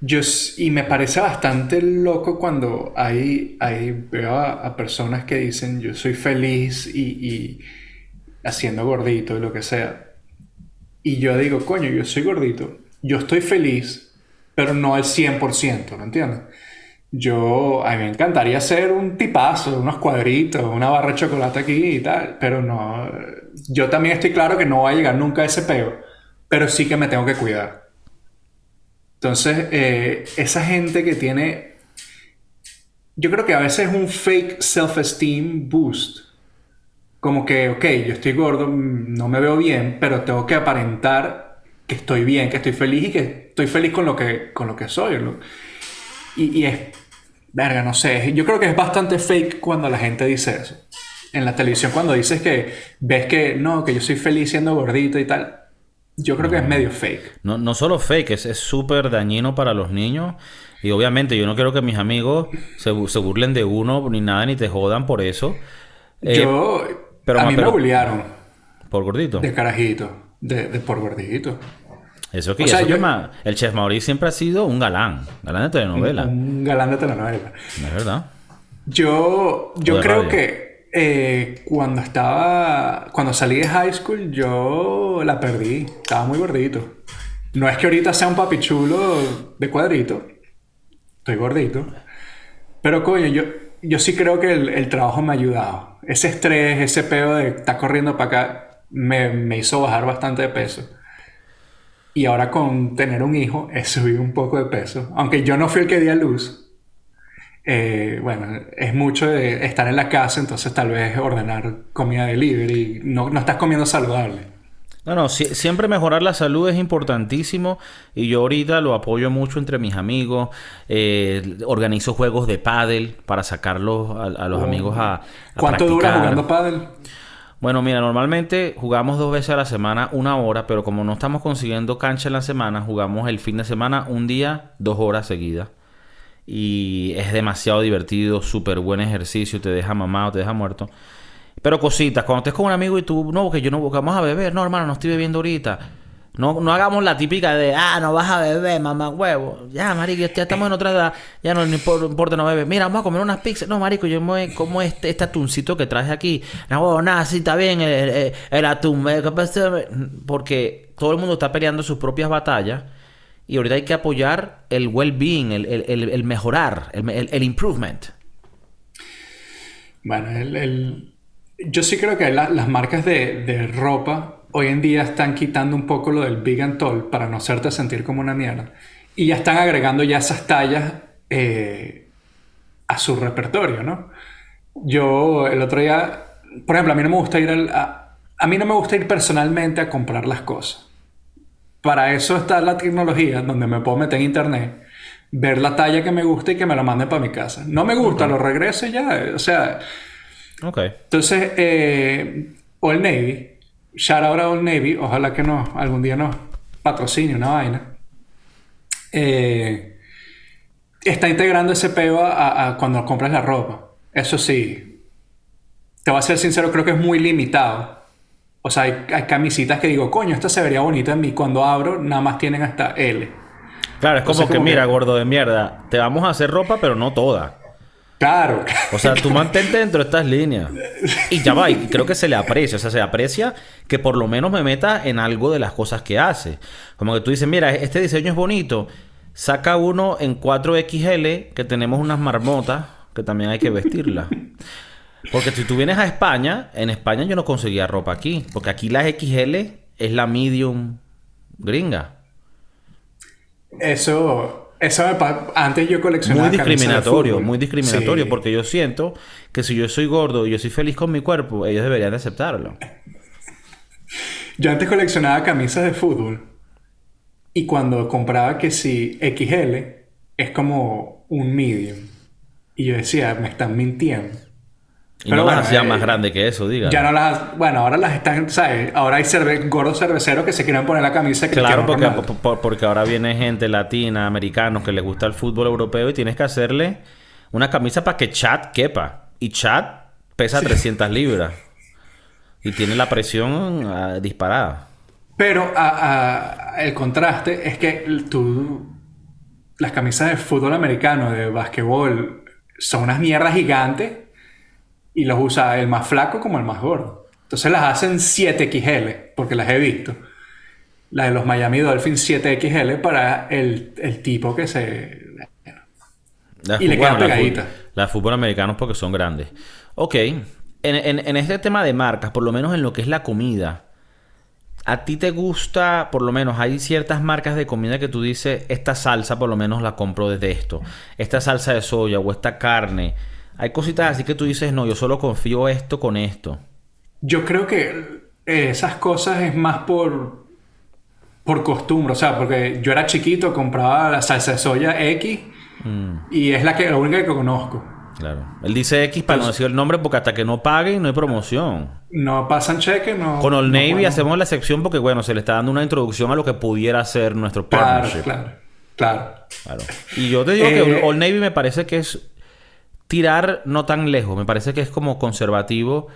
Yo, y me parece bastante loco cuando hay, hay veo a, a personas que dicen yo soy feliz y, y haciendo gordito y lo que sea. Y yo digo, coño, yo soy gordito, yo estoy feliz, pero no al 100%, ¿me entiendes? Yo, a mí me encantaría ser un tipazo, unos cuadritos, una barra de chocolate aquí y tal, pero no. Yo también estoy claro que no va a llegar nunca a ese peo, pero sí que me tengo que cuidar. Entonces, eh, esa gente que tiene. Yo creo que a veces es un fake self-esteem boost. Como que, ok, yo estoy gordo, mm, no me veo bien, pero tengo que aparentar que estoy bien, que estoy feliz y que estoy feliz con lo que, con lo que soy. ¿no? Y, y es, verga, no sé, yo creo que es bastante fake cuando la gente dice eso. En la televisión cuando dices que ves que no, que yo soy feliz siendo gordito y tal, yo creo que es medio fake. No, no solo fake, es súper dañino para los niños. Y obviamente yo no quiero que mis amigos se, se burlen de uno ni nada, ni te jodan por eso. Eh, yo, pero a mí pero- me bullearon Por gordito. de carajito, de, de por gordito. Eso que, O sea, eso que yo- ma- el chef Maurice siempre ha sido un galán. Galán de telenovela. Un galán de telenovela. Es verdad. Yo, yo creo radio. que eh, cuando estaba, cuando salí de high school, yo la perdí. Estaba muy gordito. No es que ahorita sea un papi chulo de cuadrito. Estoy gordito. Pero coño, yo, yo sí creo que el, el trabajo me ha ayudado. Ese estrés, ese peo de estar corriendo para acá, me, me hizo bajar bastante de peso. Y ahora con tener un hijo, he subido un poco de peso. Aunque yo no fui el que di a luz. Eh, bueno, es mucho de estar en la casa, entonces tal vez ordenar comida delivery. No, no estás comiendo saludable. No, no, si- siempre mejorar la salud es importantísimo y yo ahorita lo apoyo mucho entre mis amigos. eh, organizo juegos de pádel para sacarlos a, a los amigos a, a Oh. ¿Cuánto dura jugando pádel? Bueno, mira, normalmente jugamos dos veces a la semana, una hora, pero como no estamos consiguiendo cancha en la semana, jugamos el fin de semana un día, dos horas seguidas. Y es demasiado divertido, súper buen ejercicio, te deja mamado, te deja muerto. Pero cositas, cuando estés con un amigo y tú, no, que yo no, vamos a beber, no, hermano, no estoy bebiendo ahorita. No, no hagamos la típica de, ah, no vas a beber, mamá huevo. Ya, marico, ya estamos en otra edad, ya no, no importa, no beber. Mira, vamos a comer unas pizzas. No, marico, yo me como este, este atuncito que traje aquí. No, huevo, nada, sí, está bien el, el- el atún. Porque todo el mundo está peleando sus propias batallas. Y ahorita hay que apoyar el well-being, el, el- mejorar, el, improvement. Bueno, el- yo sí creo que la- las marcas de, de ropa hoy en día están quitando un poco lo del big and tall para no hacerte sentir como una mierda. Y ya están agregando ya esas tallas eh, a su repertorio, ¿no? Yo el otro día, por ejemplo, a mí no me gusta ir al- a, a mí no me gusta ir personalmente a comprar las cosas. Para eso está la tecnología donde me puedo meter en internet, ver la talla que me gusta y que me la manden para mi casa. No me gusta, lo regreso y ya. O sea, Ok. entonces, eh, Old Navy, shout out a Old Navy, ojalá que no, algún día nos patrocine una vaina. Eh, está integrando ese peo a, cuando compras la ropa. Eso sí, te voy a ser sincero, creo que es muy limitado. O sea, hay, hay camisitas que digo, coño, esta se vería bonita en mí. Cuando abro, nada más tienen hasta L. Claro, es como Entonces, que, como mira, que- gordo de mierda, te vamos a hacer ropa, pero no toda. Claro. O sea, tú mantente dentro de estas líneas. Y ya va, y creo que se le aprecia. O sea, se aprecia que por lo menos me meta en algo de las cosas que hace. Como que tú dices, mira, este diseño es bonito. Saca uno en 4XL, que tenemos unas marmotas, que también hay que vestirlas. Porque si tú vienes a España, en España yo no conseguía ropa aquí. Porque aquí la XL es la medium gringa. Eso, eso Antes yo coleccionaba Muy camisas de discriminatorio, fútbol. muy discriminatorio, Sí. porque yo siento que si yo soy gordo y yo soy feliz con mi cuerpo, ellos deberían de aceptarlo. Yo antes coleccionaba camisas de fútbol. Y cuando compraba que si XL es como un medium. Y yo decía, me están mintiendo. Y Pero no bueno, las hacían eh, más grande que eso, diga. Ya no las... Bueno, ahora las están... ¿Sabes? Ahora hay cerve- gordos cerveceros que se quieren poner la camisa que Claro, porque, por- porque ahora viene gente latina, americanos que les gusta el fútbol europeo y tienes que hacerle una camisa para que Chat quepa. Y Chat pesa 300 libras. Y tiene la presión ah, disparada. Pero a- a- el contraste es que tú... Las camisas de fútbol americano, de básquetbol, son unas mierdas gigantes y los usa el más flaco como el más gordo. Entonces las hacen 7XL, porque las he visto. La de los Miami Dolphins 7XL para el, el tipo que se... La Y le fu- quedan la fu- pegaditas. La fútbol americanos porque son grandes. Ok. En, en- en este tema de marcas, por lo menos en lo que es la comida, ¿a ti te gusta, por lo menos, hay ciertas marcas de comida que tú dices, esta salsa por lo menos la compro desde esto? Esta salsa de soya o esta carne. Hay cositas así que tú dices, no, yo solo confío esto con esto. Yo creo que eh, esas cosas es más por, por costumbre, o sea, porque yo era chiquito, compraba la salsa de soya X y es la, que, la única que conozco. Claro. Él dice X para no decir el nombre porque hasta que no paguen no hay promoción. No pasan cheques, no. Con Old no Navy hacemos la excepción porque, bueno, se le está dando una introducción a lo que pudiera ser nuestro Claro, partnership. claro, claro. Claro. Y yo te digo Eh, que Old Navy me parece que es tirar no tan lejos. Me parece que es como conservativo.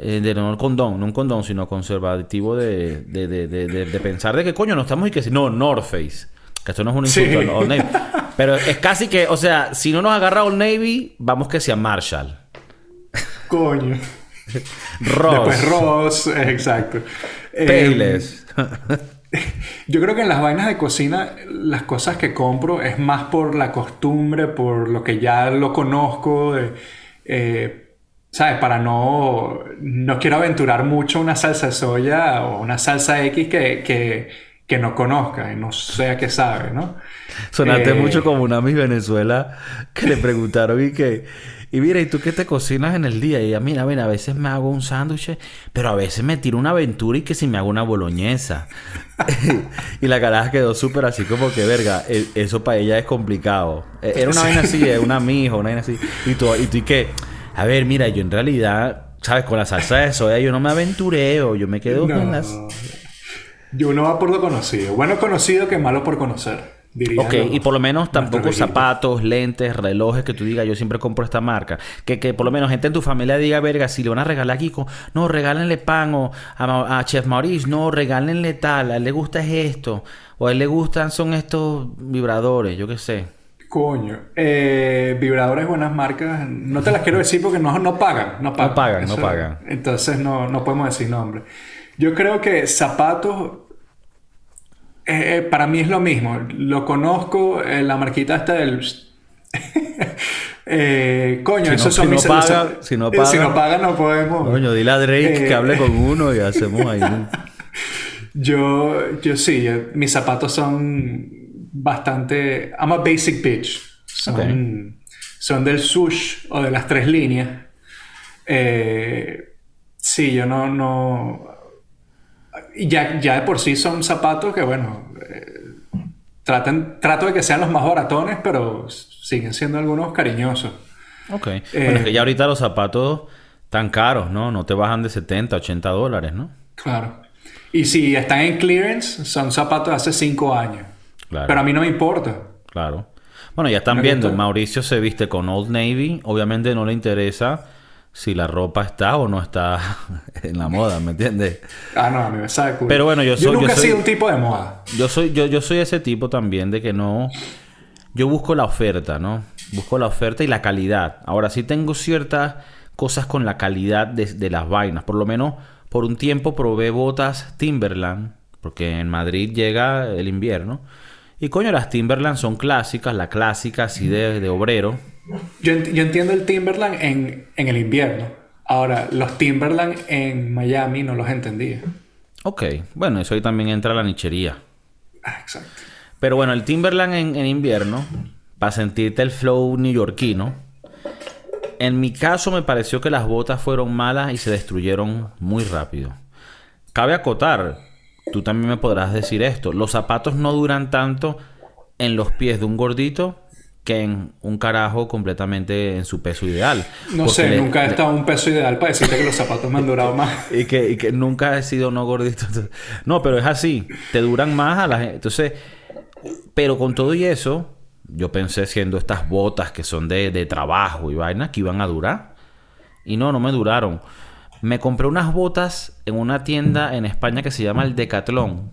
eh, de no el condón, no un condón, sino conservativo de, de, de, de, pensar de que coño no estamos y que si no, North Face. Que esto no es un Sí. insulto a Old Navy. Pero es casi que, o sea, si no nos agarra Old Navy, vamos que sea Marshall. Coño. Ross. Después Ross, exacto. Eh, Payless. Yo creo que en las vainas de cocina, las cosas que compro es más por la costumbre, por lo que ya lo conozco, de, eh, ¿sabes? Para no, no quiero aventurar mucho una salsa de soya o una salsa X que, que, que no conozca y no sé a qué sabe, ¿no? Sonaste Eh, mucho como una Miss Venezuela que le preguntaron y que... Y mira, ¿y tú qué te cocinas en el día? Y ella, mira, mira, a veces me hago un sándwich, pero a veces me tiro una aventura y que si me hago una boloñesa. y la caraja quedó súper así como que, verga, e- eso para ella es complicado. E- Era una vaina así, una mijo, una vaina así. Y tú, y tú y que, a ver, mira, yo en realidad, ¿sabes? Con la salsa de soya yo no me aventureo, yo me quedo No. con las... Yo no va por lo conocido. Bueno conocido que malo por conocer. Ok, y por lo menos tampoco zapatos, lentes, relojes que tú digas, yo siempre compro esta marca. Que, que por lo menos gente en tu familia diga, verga, si le van a regalar a Kiko, no, regálenle pan o a, Chef Maurice, no, regálenle tal, a él le gusta es esto, o a él le gustan son estos vibradores, yo qué sé. Coño, eh, vibradores buenas marcas, no te las quiero decir porque no, no pagan, no pagan. No pagan, no pagan. Entonces no, no podemos decir nombre. Yo creo que zapatos, eh, eh, para mí es lo mismo. Lo conozco, eh, la marquita está del... Eh, coño, Si no- esos son si no mis... paga- esos- si no Si paga- no no podemos. Coño, dile a Drake Eh, que hable con uno y hacemos ahí. Yo, yo sí, yo- mis zapatos son bastante. I'm a basic bitch. Son, son del sush o de las tres líneas. Eh, sí, yo no. no ya, ya de por sí son zapatos que, bueno. eh, traten, trato de que sean los más baratones, pero siguen siendo algunos cariñosos. Ok. Eh, bueno, es que ya ahorita los zapatos tan caros, ¿no? No te bajan de 70, 80 dólares, ¿no? Claro. Y si están en clearance, son zapatos de hace cinco años. Claro. Pero a mí no me importa. Claro. Bueno, ya están Me viendo. Mauricio se viste con Old Navy. Obviamente no le interesa si la ropa está o no está en la moda, ¿me entiendes? Ah, no, a mí me sabe. Pero bueno, yo soy- Yo nunca yo he sido un tipo de moda. Yo soy, yo, yo soy ese tipo también de que no. Yo busco la oferta, ¿no? Busco la oferta y la calidad. Ahora sí tengo ciertas cosas con la calidad de, de las vainas. Por lo menos por un tiempo probé botas Timberland. Porque en Madrid llega el invierno. Y coño, las Timberland son clásicas, la clásica así de, de obrero. Yo, ent- yo entiendo el Timberland en, en el invierno. Ahora, los Timberland en Miami no los entendía. Ok, bueno, eso ahí también entra la nichería. Ah, exacto. Pero bueno, el Timberland en, en invierno, para sentirte el flow neoyorquino, en mi caso me pareció que las botas fueron malas y se destruyeron muy rápido. Cabe acotar, tú también me podrás decir esto, los zapatos no duran tanto en los pies de un gordito que en un carajo completamente en su peso ideal. No Porque sé, le- nunca he estado a un peso ideal para decirte que los zapatos me han durado más. y que, y que nunca he sido no gordito. No, pero es así. Te duran más a la gente. Entonces, pero con todo y eso, yo pensé siendo estas botas que son de, de trabajo y vainas que iban a durar. Y no, no me duraron. Me compré unas botas en una tienda en España que se llama el Decathlon.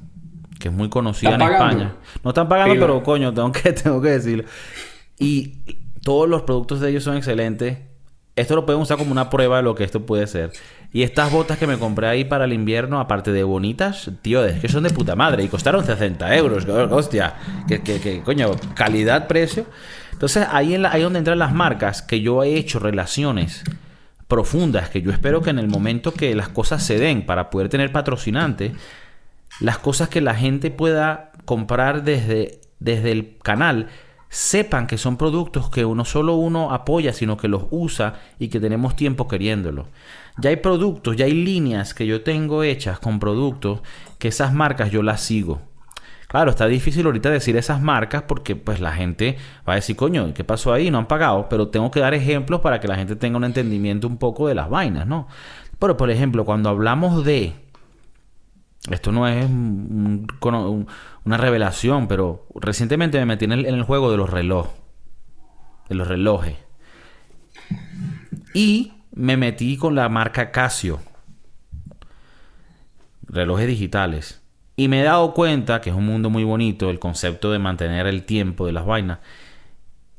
Que es muy conocida en. España. No están pagando, Pila. pero coño, tengo que, tengo que decirlo. Y todos los productos de ellos son excelentes. Esto lo pueden usar como una prueba de lo que esto puede ser. Y estas botas que me compré ahí para el invierno, aparte de bonitas, tío, es que son de puta madre. Y costaron 60 euros. Hostia, que, que, que, coño, calidad-precio. Entonces ahí es ahí donde entran las marcas que yo he hecho relaciones profundas que yo espero que en el momento que las cosas se den para poder tener patrocinantes, las cosas que la gente pueda comprar desde, desde el canal sepan que son productos que no solo uno apoya, sino que los usa y que tenemos tiempo queriéndolo. Ya hay productos, ya hay líneas que yo tengo hechas con productos que esas marcas yo las sigo. Claro, está difícil ahorita decir esas marcas porque pues la gente va a decir, coño, ¿qué pasó ahí? No han pagado, pero tengo que dar ejemplos para que la gente tenga un entendimiento un poco de las vainas, ¿no? Pero por ejemplo, cuando hablamos de... Esto no es un- un- una revelación, pero recientemente me metí en el, juego de los relojes. De los relojes. Y me metí con la marca Casio. Relojes digitales. Y me he dado cuenta que es un mundo muy bonito el concepto de mantener el tiempo de las vainas.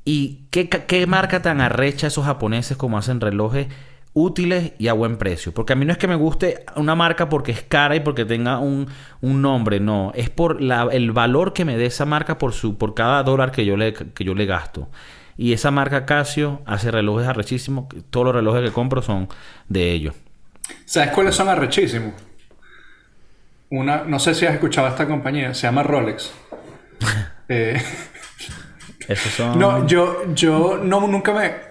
¿Y qué, qué marca tan arrecha esos japoneses como hacen relojes útiles y a buen precio? Porque a mí no es que me guste una marca porque es cara y porque tenga un, un nombre, no. Es por la- el valor que me dé esa marca por, su, por cada dólar que yo, le, que yo le gasto. Y esa marca Casio hace relojes arrechísimos. Todos los relojes que compro son de ellos. ¿Sabes cuáles son arrechísimos? Una, no sé si has escuchado esta compañía, se llama Rolex. Eh, Esos son... no, yo, yo no, nunca me...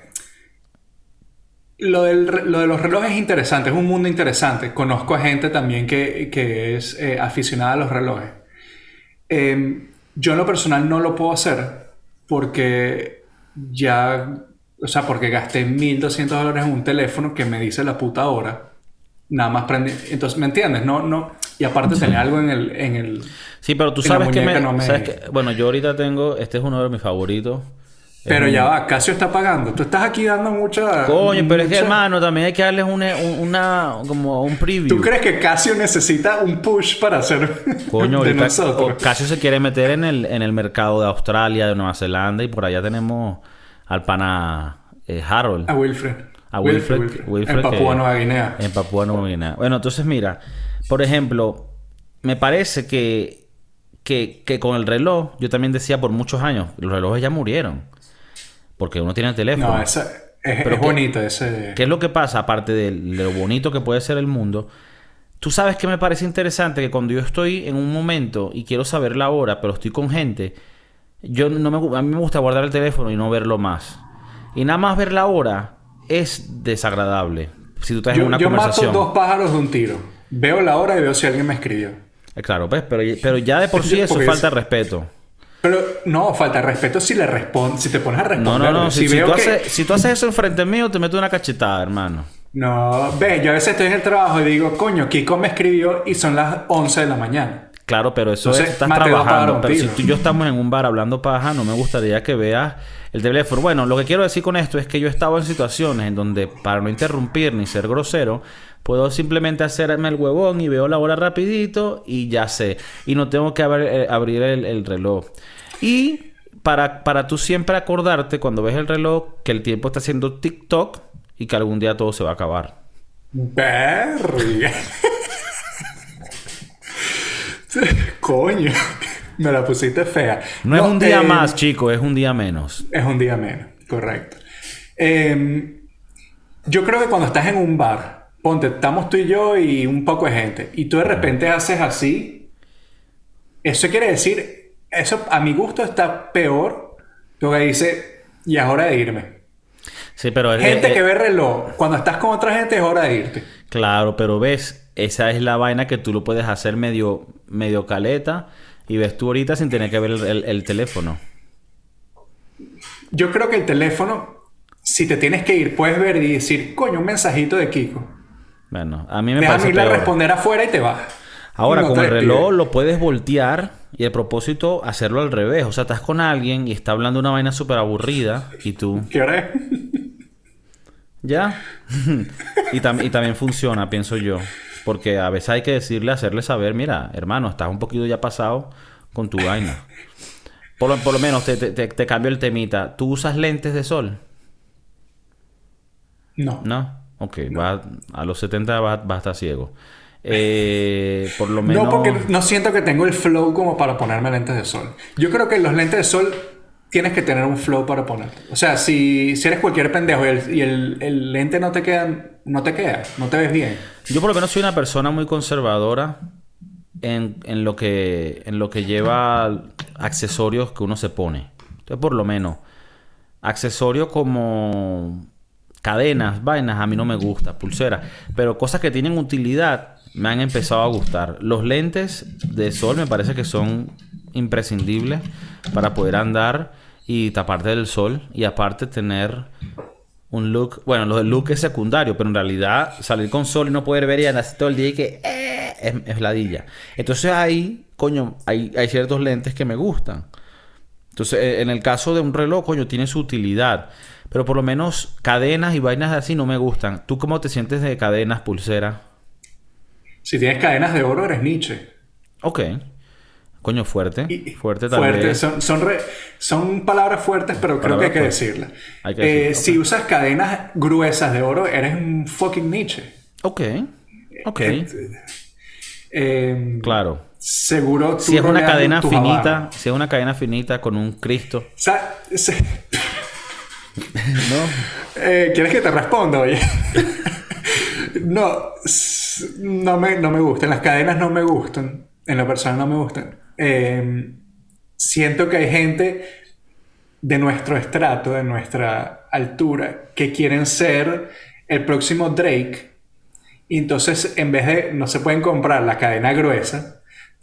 Lo, del re- lo de los relojes es interesante, es un mundo interesante. Conozco a gente también que, que es eh, aficionada a los relojes. Eh, yo en lo personal no lo puedo hacer porque ya, o sea, porque gasté 1.200 dólares en un teléfono que me dice la puta hora. Nada más prendí. Entonces, ¿me entiendes? No, no. Y aparte tenía algo en el, en el, Sí, pero tú sabes que me, no me- sabes que- Bueno, yo ahorita tengo... Este es uno de mis favoritos. Pero ya va, Casio está pagando. Tú estás aquí dando mucha. Coño, pero es que hermano, también hay que darles una, un- una como un preview. ¿Tú crees que Casio necesita un push para hacer Coño, de nosotros? Casio se quiere meter en el, en el mercado de Australia, de Nueva Zelanda y por allá tenemos al pana eh, Harold. A Wilfred. A Wilfred, Wilfred en Papúa Nueva Guinea. En Papúa Nueva Guinea. Bueno, entonces mira, por ejemplo, me parece que, que, que con el reloj, yo también decía por muchos años, los relojes ya murieron. Porque uno tiene el teléfono. No, esa, es, Pero es qué- bonito ese. ¿Qué es lo que pasa? Aparte de lo bonito que puede ser el mundo, tú sabes que me parece interesante que cuando yo estoy en un momento y quiero saber la hora, pero estoy con gente, yo no me, a mí me gusta guardar el teléfono y no verlo más. Y nada más ver la hora es desagradable. Si tú estás en Yo, una yo mato conversación. dos pájaros de un tiro. Veo la hora y veo si alguien me escribió. Eh, Claro, pues, pero, pero ya de por sí eso Porque falta es- respeto. Pero no, falta respeto si le respondes, si te pones a No, responder. no, no. Si, si veo tú que- haces, si tú haces eso enfrente mío, te meto una cachetada, hermano. No, ve, yo a veces estoy en el trabajo y digo, coño, Kiko me escribió y son las 11 de la mañana. Claro, pero eso Entonces, es, estás trabajando. Pero si tú y yo estamos en un bar hablando paja, no me gustaría que veas el teléfono. Bueno, lo que quiero decir con esto es que yo he estado en situaciones en donde, para no interrumpir ni ser grosero, puedo simplemente hacerme el huevón y veo la hora rapidito y ya sé. Y no tengo que abrir, eh, abrir el, el reloj. Y para, para tú siempre acordarte cuando ves el reloj que el tiempo está haciendo TikTok y que algún día todo se va a acabar. Verga. Coño, me la pusiste fea. No, es un día eh, más, chico, es un día menos. Es un día menos, correcto. Eh, yo creo que cuando estás en un bar, ponte, estamos tú y yo y un poco de gente, y tú de repente haces así, eso quiere decir, eso a mi gusto está peor lo que dice, y es hora de irme. Sí, pero es- Gente eh, que ve reloj, cuando estás con otra gente es hora de irte. Claro, pero ves, esa es la vaina que tú lo puedes hacer medio, medio caleta y ves tú ahorita sin tener que ver el, el- el teléfono. Yo creo que el teléfono, si te tienes que ir, puedes ver y decir, coño, un mensajito de Kiko. Bueno, a mí me Déjame parece irle a peor. responder afuera y te vas. Ahora, no con el reloj lo puedes voltear y el propósito hacerlo al revés. O sea, estás con alguien y está hablando una vaina súper aburrida y tú, ¿Qué hora es? ¿ya? y, tam- y también funciona, pienso yo. Porque a veces hay que decirle, hacerle saber, mira, hermano, estás un poquito ya pasado con tu vaina. Por lo, por lo menos te- te cambio el temita. ¿Tú usas lentes de sol? No. ¿No? Ok, va- a los 70 vas va a estar ciego. Eh, por lo menos... No, porque no siento que tengo el flow como para ponerme lentes de sol. Yo creo que los lentes de sol tienes que tener un flow para ponerte. O sea, si, si eres cualquier pendejo y, el, y el- el lente no te queda, no te queda, no te ves bien. Yo por lo menos soy una persona muy conservadora en, en lo que en lo que lleva accesorios que uno se pone. Entonces, por lo menos, accesorios como cadenas, vainas, a mí no me gusta, pulseras. Pero cosas que tienen utilidad me han empezado a gustar. Los lentes de sol me parece que son imprescindibles para poder andar y taparte del sol. Y aparte tener un look... Bueno, lo del look es secundario, pero en realidad salir con sol y no poder ver y andar todo el día y que... eh, es, es ladilla. Entonces ahí, coño, hay, hay ciertos lentes que me gustan. Entonces, eh, en el caso de un reloj, coño, tiene su utilidad. Pero por lo menos cadenas y vainas así no me gustan. ¿Tú cómo te sientes de cadenas, pulseras? Si tienes cadenas de oro, eres Nietzsche. Ok. Coño, fuerte. Y- fuerte tal fuerte. Son, son, re- son palabras fuertes, pero creo que hay que decirlas. Hay que Eh, decirlo, Si usas cadenas gruesas de oro, eres un fucking Nietzsche. Ok. Ok. Eh, Claro. Seguro tú Si es una cadena finita, si es una cadena finita con un Cristo. O sea, se- ¿No? eh, ¿Quieres que te responda, oye? no, no me, no me gustan. Las cadenas no me gustan. En lo personal no me gustan. Eh, siento que hay gente de nuestro estrato, de nuestra altura, que quieren ser el próximo Drake. Y entonces, en vez de, no se pueden comprar la cadena gruesa,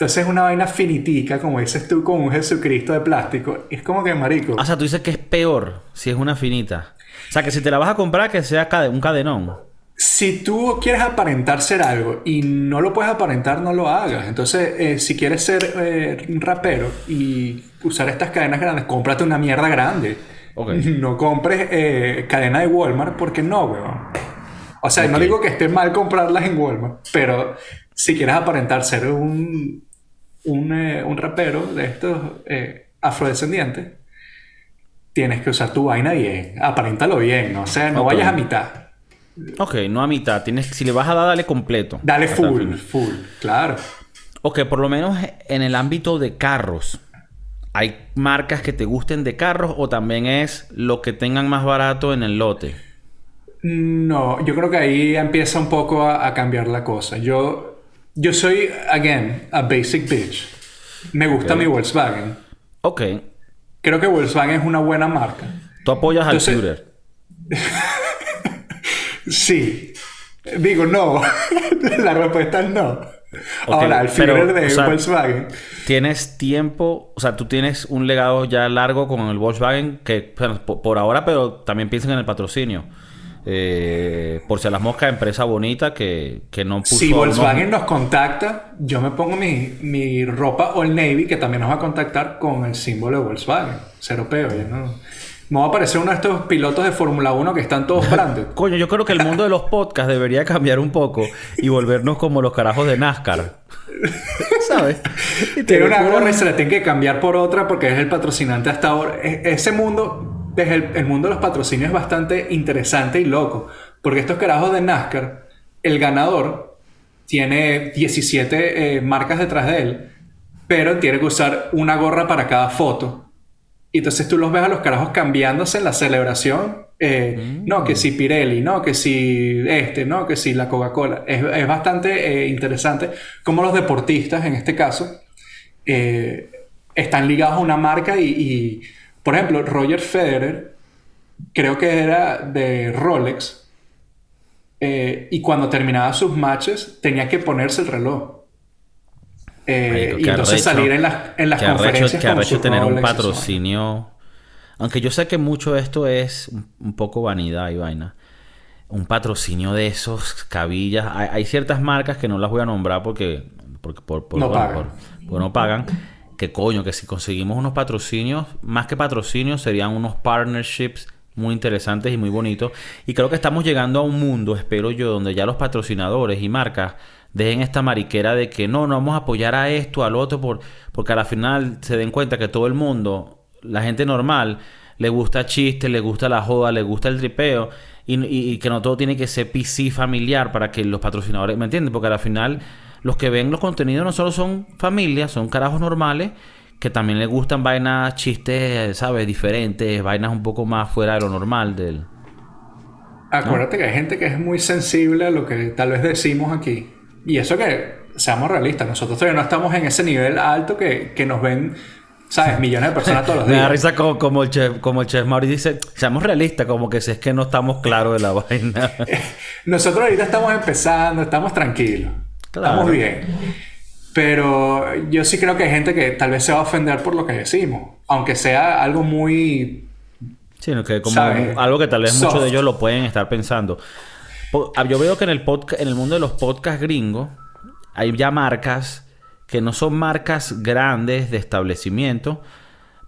entonces es una vaina finitica, como dices tú, con un Jesucristo de plástico. Es como que, marico, O sea, tú dices que es peor si es una finita. O sea, que si te la vas a comprar, que sea cade- un cadenón. si tú quieres aparentar ser algo y no lo puedes aparentar, no lo hagas. Entonces, eh, si quieres ser eh, un rapero y usar estas cadenas grandes, cómprate una mierda grande. No compres eh, cadena de Walmart porque no, weón. O sea, no digo que esté mal comprarlas en Walmart, pero si quieres aparentar ser un, un, eh, un rapero de estos eh, afrodescendientes, tienes que usar tu vaina bien. Aparéntalo bien, ¿no? O sea, no vayas a mitad. Ok, no a mitad. Tienes, si le vas a dar, dale completo. Dale full, full, claro. Ok, por lo menos en el ámbito de carros. ¿Hay marcas que te gusten de carros o también es lo que tengan más barato en el lote? No, yo creo que ahí empieza un poco a, a cambiar la cosa. Yo, yo soy, again, a basic bitch. Me gusta mi Volkswagen. Ok. Creo que Volkswagen es una buena marca. Tú apoyas Entonces- al Führer. Sí. Digo, no. la respuesta es no. Ahora, el Führer de o sea, Volkswagen. Tienes tiempo, o sea, tú tienes un legado ya largo con el Volkswagen que, por ahora, pero también piensan en el patrocinio. Eh, por si a las moscas, empresa bonita que, que no puso. Si unos- Volkswagen nos contacta, yo me pongo mi, mi ropa All Navy, que también nos va a contactar con el símbolo de Volkswagen. Cero peo, ya no. Me va a aparecer uno de estos pilotos de Fórmula 1 que están todos branded. Coño, yo creo que el mundo de los podcasts debería cambiar un poco y volvernos como los carajos de NASCAR. ¿Sabes? Tiene una gorra y se la tiene que cambiar por otra porque es el patrocinante hasta ahora. E- Ese mundo, desde el, el mundo de los patrocinios es bastante interesante y loco. Porque estos carajos de NASCAR, el ganador tiene 17 eh, marcas detrás de él, pero tiene que usar una gorra para cada foto. Y entonces tú los ves a los carajos cambiándose en la celebración. eh, No, que si Pirelli, no, que si este, no, que si la Coca-Cola. Es, es bastante eh, interesante cómo los deportistas, en este caso, eh, están ligados a una marca y, y, por ejemplo, Roger Federer, creo que era de Rolex, eh, y cuando terminaba sus matches tenía que ponerse el reloj. Eh, Marico, y entonces arrecho. salir en las, en las arrecho- conferencias con arrecho tener un patrocinio. Aunque yo sé que mucho de esto es un, poco vanidad y vaina. Un patrocinio de esos cabillas. Hay, hay ciertas marcas que no las voy a nombrar porque, porque por, por- No bueno, pagan. por- porque no pagan. Que coño, que si conseguimos unos patrocinios, más que patrocinios, serían unos partnerships muy interesantes y muy bonitos. Y creo que estamos llegando a un mundo, espero yo, donde ya los patrocinadores y marcas dejen esta mariquera de que no, no vamos a apoyar a esto, al otro, por, porque a la final se den cuenta que todo el mundo, la gente normal, le gusta chiste, le gusta la joda, le gusta el tripeo. Y, que no todo tiene que ser PC familiar para que los patrocinadores, ¿me entienden? Porque al final los que ven los contenidos no solo son familias, son carajos normales que también les gustan vainas, chistes, ¿sabes? Diferentes, vainas un poco más fuera de lo normal del... Acuérdate que hay gente que es muy sensible a lo que tal vez decimos aquí. Y eso que, seamos realistas, nosotros todavía no estamos en ese nivel alto que, que nos ven, ¿sabes? Millones de personas todos los Me da días. risa como, como el chef, como el chef Mauri dice, seamos realistas, como que si es que no estamos claros de la vaina. Nosotros ahorita estamos empezando, estamos tranquilos. Claro. Estamos bien. Pero yo sí creo que hay gente que tal vez se va a ofender por lo que decimos. Aunque sea algo muy... Sí, no, que como ¿Sabes? algo que tal vez muchos de ellos lo pueden estar pensando. Ah, Yo veo que en el podcast, en el mundo de los podcasts gringos, hay ya marcas que no son marcas grandes de establecimiento,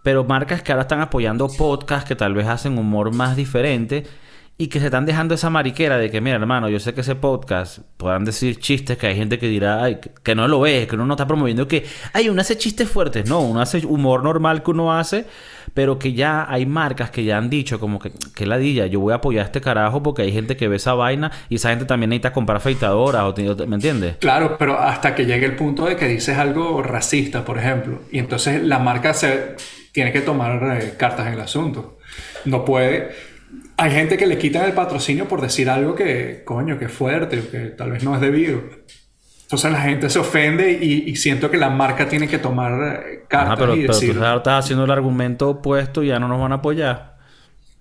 pero marcas que ahora están apoyando podcasts que tal vez hacen humor más diferente y que se están dejando esa mariquera de que, mira, hermano, yo sé que ese podcast podrán decir chistes que hay gente que dirá, ay, que- no lo ve, que uno no está promoviendo que, ay, uno hace chistes fuertes. No, uno hace humor normal que uno hace, pero que ya hay marcas que ya han dicho como que, que ladilla, yo voy a apoyar a este carajo porque hay gente que ve esa vaina y esa gente también necesita comprar afeitadoras, o, ¿me entiendes? Claro, pero hasta que llegue el punto de que dices algo racista, por ejemplo. Y entonces la marca se tiene que tomar eh, cartas en el asunto. No puede... Hay gente que le quitan el patrocinio por decir algo que, coño, que es fuerte o que tal vez no es debido. Entonces la gente se ofende y, y siento que la marca tiene que tomar eh, cartas Ajá, pero, y pero tú decir, estás haciendo el argumento opuesto y ya no nos van a apoyar.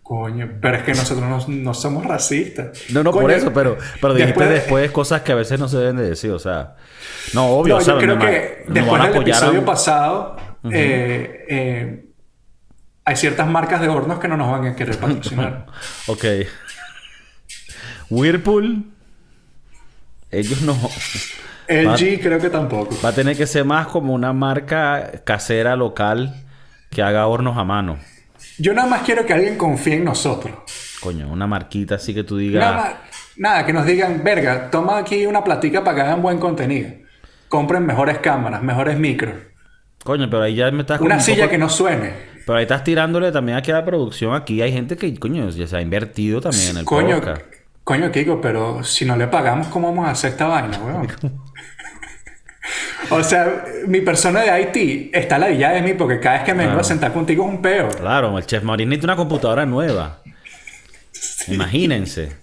coño, pero es que nosotros no, no somos racistas. No, no, por Coño, eso, pero, pero dijiste después de- después cosas que a veces no se deben de decir, o sea... No, obvio, No, yo creo que después del apoyar a episodio un- pasado, eh, eh, hay ciertas marcas de hornos que no nos van a querer patrocinar. Ok. Whirlpool. Ellos no. LG creo que tampoco. Va a tener que ser más como una marca casera local que haga hornos a mano. Yo nada más quiero que alguien confíe en nosotros. Coño, una marquita así que tú digas. Nada, nada, que nos digan, verga, toma aquí una platica para que hagan buen contenido. Compren mejores cámaras, mejores micros. Coño, pero ahí ya me estás. Una un silla poco- que no suene. Pero ahí estás tirándole también aquí a la producción. Aquí hay gente que, coño, ya se ha invertido también en el Coño, podcast. coño, Kiko, pero si no le pagamos, ¿cómo vamos a hacer esta vaina, weón? o sea, mi persona de IT está la de mí porque cada vez que me vengo a sentar contigo es un peo. Claro, el Chef Maurice necesita una computadora nueva. Imagínense.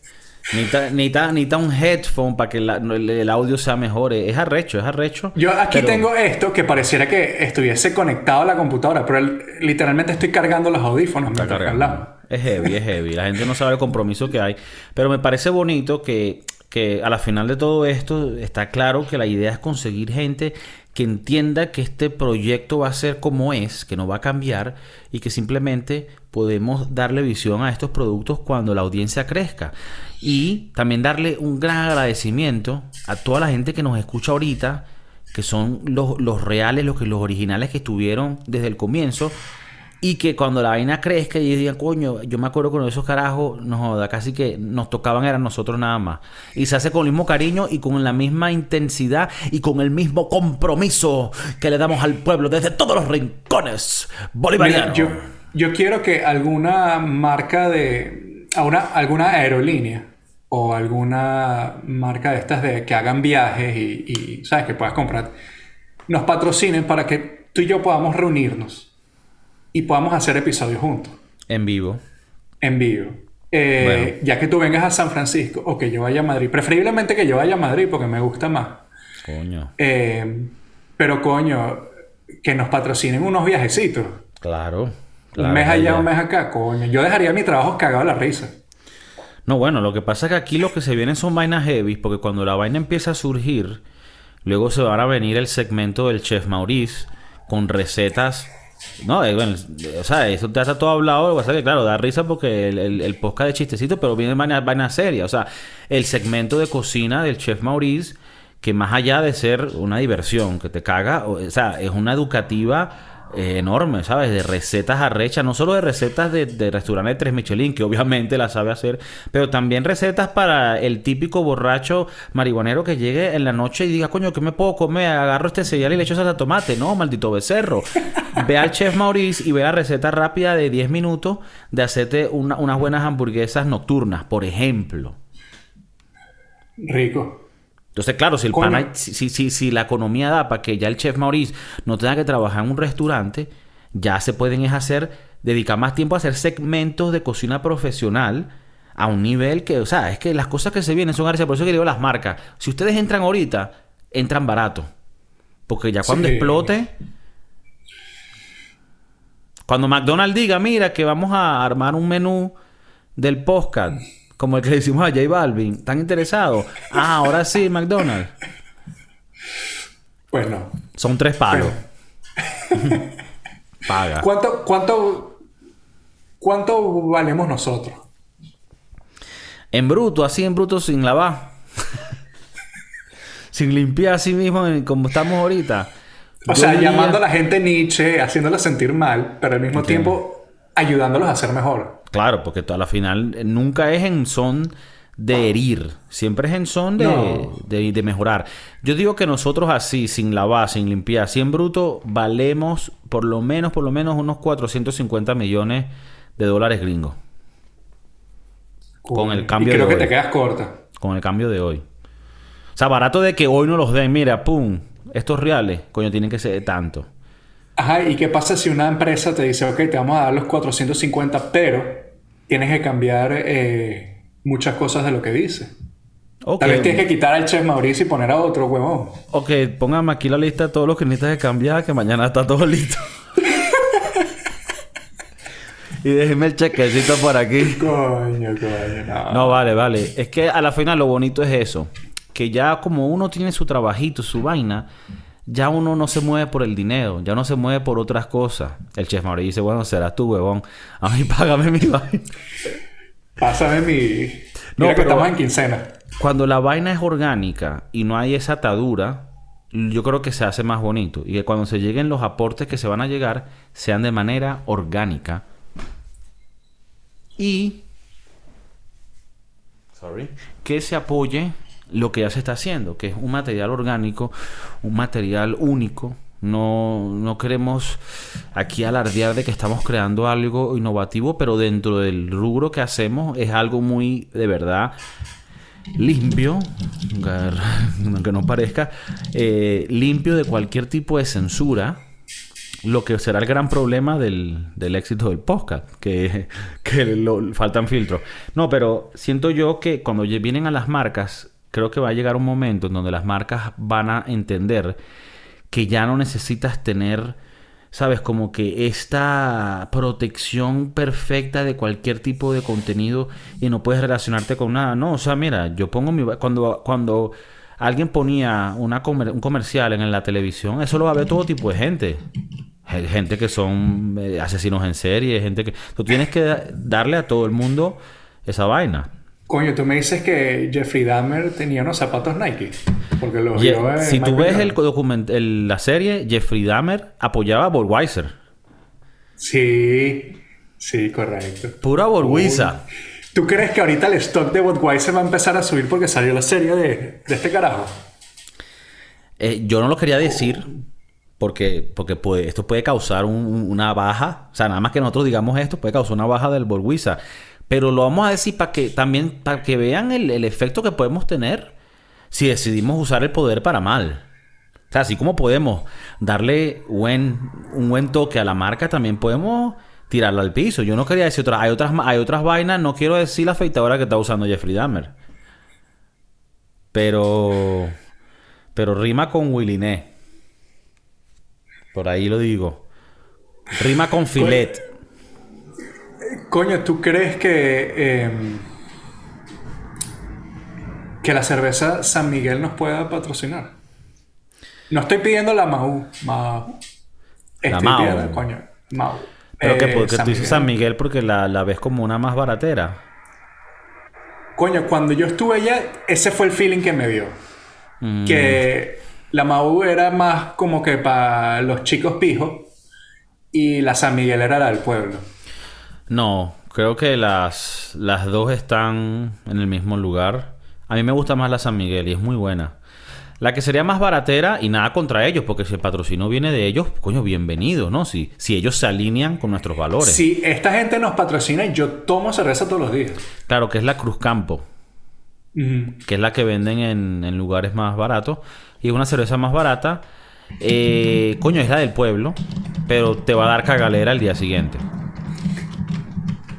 Necesita, necesita- necesita un headphone para que la- el, audio sea mejor. Es arrecho, es arrecho. Yo aquí Pero- tengo esto que pareciera que estuviese conectado a la computadora, pero el- literalmente estoy cargando los audífonos Está mientras cargando. hablamos. Es heavy, es heavy. La gente no sabe el compromiso que hay. Pero me parece bonito que, que a la final de todo esto está claro que la idea es conseguir gente que entienda que este proyecto va a ser como es, que no va a cambiar y que simplemente podemos darle visión a estos productos cuando la audiencia crezca. Y también darle un gran agradecimiento a toda la gente que nos escucha ahorita, que son los, los reales, los, que, los originales que estuvieron desde el comienzo. Y que cuando la vaina crezca y digan, coño, yo me acuerdo con esos carajos, no joda, casi que nos tocaban eran nosotros nada más. Y se hace con el mismo cariño y con la misma intensidad y con el mismo compromiso que le damos al pueblo desde todos los rincones Mira, bolivarianos. yo, yo quiero que alguna marca de. a una- alguna aerolínea o alguna marca de estas de que hagan viajes y, y, sabes que puedas comprar nos patrocinen para que tú y yo podamos reunirnos y podamos hacer episodios juntos En vivo. en vivo. Eh, Bueno. Ya que tú vengas a San Francisco o que yo vaya a Madrid, preferiblemente que yo vaya a Madrid porque me gusta más. Coño. Eh, pero coño, que nos patrocinen unos viajecitos. Claro. un claro, mes la allá, un mes acá, coño. Yo dejaría mi trabajo cagado a la risa. No, bueno, lo que pasa es que aquí lo que se vienen son vainas heavy, porque cuando la vaina empieza a surgir, luego se van a venir el segmento del Chef Maurice con recetas. No, bueno, o sea, eso ya está todo hablado, lo que pasa que, claro, da risa porque el, el, el podcast de chistecito, pero viene vaina, vaina seria. O sea, el segmento de cocina del Chef Maurice, que más allá de ser una diversión que te caga, o sea, es una educativa eh, enorme, ¿sabes? De recetas arrechas, no solo de recetas de, de restaurantes de tres Michelin, que obviamente la sabe hacer, pero también recetas para el típico borracho marihuanero que llegue en la noche y diga, coño, ¿qué me puedo comer? Agarro este cereal y le echo salsa de tomate. No, maldito becerro. Ve al chef Maurice y ve la receta rápida de 10 minutos de hacerte una- unas buenas hamburguesas nocturnas, por ejemplo. Rico. Entonces, claro, si el Coño. pana- si, si, si, si la economía da para que ya el chef Maurice no tenga que trabajar en un restaurante, ya se pueden es hacer, dedicar más tiempo a hacer segmentos de cocina profesional a un nivel que, o sea, es que las cosas que se vienen son gracias. Por eso que digo las marcas. Si ustedes entran ahorita, entran barato. Porque ya cuando Sí. explote. Cuando McDonald's diga, mira, que vamos a armar un menú del podcast, como el que le hicimos a J Balvin, ¿están interesados? Ah, ahora sí, McDonald's. Pues no. Son tres palos. Paga. ¿Cuánto, cuánto, cuánto valemos nosotros? En bruto, así en bruto sin lavar. sin limpiar así mismo en- como estamos ahorita. O Yo sea, diría- llamando a la gente Nietzsche, haciéndola sentir mal, pero al mismo tiempo ayudándolos a ser mejor. Claro, porque a la final eh, nunca es en son de herir. Siempre es en son de, No. de, de mejorar. Yo digo que nosotros así, sin lavar, sin limpiar, así en bruto, valemos por lo menos, por lo menos unos 450 millones de dólares gringos. Con el cambio y creo de que hoy. te quedas corta. Con el cambio de hoy. O sea, barato de que hoy no los den. Mira, pum, estos reales, coño, tienen que ser de tanto. Ajá, ¿y qué pasa si una empresa te dice, ok, te vamos a dar los 450, pero tienes que cambiar eh, muchas cosas de lo que dice? Tal vez tienes que quitar al chef Mauricio y poner a otro huevón. Ok, póngame aquí la lista de todos los que necesitas de cambiar, que mañana está todo listo. y déjeme el chequecito por aquí. Coño, coño, no. No, vale, vale. Es que a la final lo bonito es eso. Que ya como uno tiene su trabajito, su vaina, ya uno no se mueve por el dinero, ya no se mueve por otras cosas. El chef Mauricio dice, bueno, serás tú, huevón. A mí págame mi vaina. Pásame mi... No, Mira que pero- estamos en quincena. Cuando la vaina es orgánica y no hay esa atadura, yo creo que se hace más bonito. Y que cuando se lleguen los aportes que se van a llegar, sean de manera orgánica. Y que se apoye lo que ya se está haciendo, que es un material orgánico, un material único. No, no queremos aquí alardear de que estamos creando algo innovativo, pero dentro del rubro que hacemos es algo muy de verdad limpio, aunque no parezca, eh, limpio de cualquier tipo de censura, lo que será el gran problema del, del éxito del podcast, que, que lo- faltan filtros. No, pero siento yo que cuando vienen a las marcas, creo que va a llegar un momento en donde las marcas van a entender que ya no necesitas tener, sabes, como que esta protección perfecta de cualquier tipo de contenido y no puedes relacionarte con nada. No, o sea, mira, yo pongo mi... Cuando, cuando alguien ponía una un comercial en la televisión, eso lo va a ver todo tipo de gente. Gen- Gente que son eh, asesinos en serie, gente que... Tú tienes que da- darle a todo el mundo esa vaina. Coño, tú me dices que Jeffrey Dahmer tenía unos zapatos Nike. Porque los Ye- vio si tú ves el el- la serie, Jeffrey Dahmer apoyaba a Budweiser. Sí, sí, correcto. Pura Budweiser. ¿Tú crees que ahorita el stock de Budweiser va a empezar a subir porque salió la serie de, de este carajo? Eh, yo no lo quería decir porque, porque puede- esto puede causar un- un- una baja. O sea, nada más que nosotros digamos esto, puede causar una baja del Borguisa. Pero lo vamos a decir para que también para que vean el, el efecto que podemos tener si decidimos usar el poder para mal. O sea, así como podemos darle buen, un buen toque a la marca, también podemos tirarla al piso. Yo no quería decir otras. Hay otras, hay otras vainas, no quiero decir la afeitadora que está usando Jeffrey Dahmer. Pero. Pero rima con Williné. Por ahí lo digo. Rima con filet. Coño, ¿tú crees que, em, que la cerveza San Miguel nos pueda patrocinar? No estoy pidiendo la Mau. Mau. Estoy Mau. pidiendo, coño, Mau. Pero que Eh, porque San tú dices Miguel. San Miguel porque la, la ves como una más baratera. Coño, cuando yo estuve allá, ese fue el feeling que me dio. Mm. Que la Mau era más como que para los chicos pijos y la San Miguel era la del pueblo. No, creo que las, las dos están en el mismo lugar. A mí me gusta más la San Miguel y es muy buena. La que sería más baratera y nada contra ellos, porque si el patrocinio viene de ellos, coño, bienvenido, ¿no? Si, si ellos se alinean con nuestros valores. Si esta gente nos patrocina, yo tomo cerveza todos los días. Claro que es la Cruz Campo, que es la que venden en, en lugares más baratos. Y es una cerveza más barata. Eh, coño, es la del pueblo, pero te va a dar cagalera el día siguiente.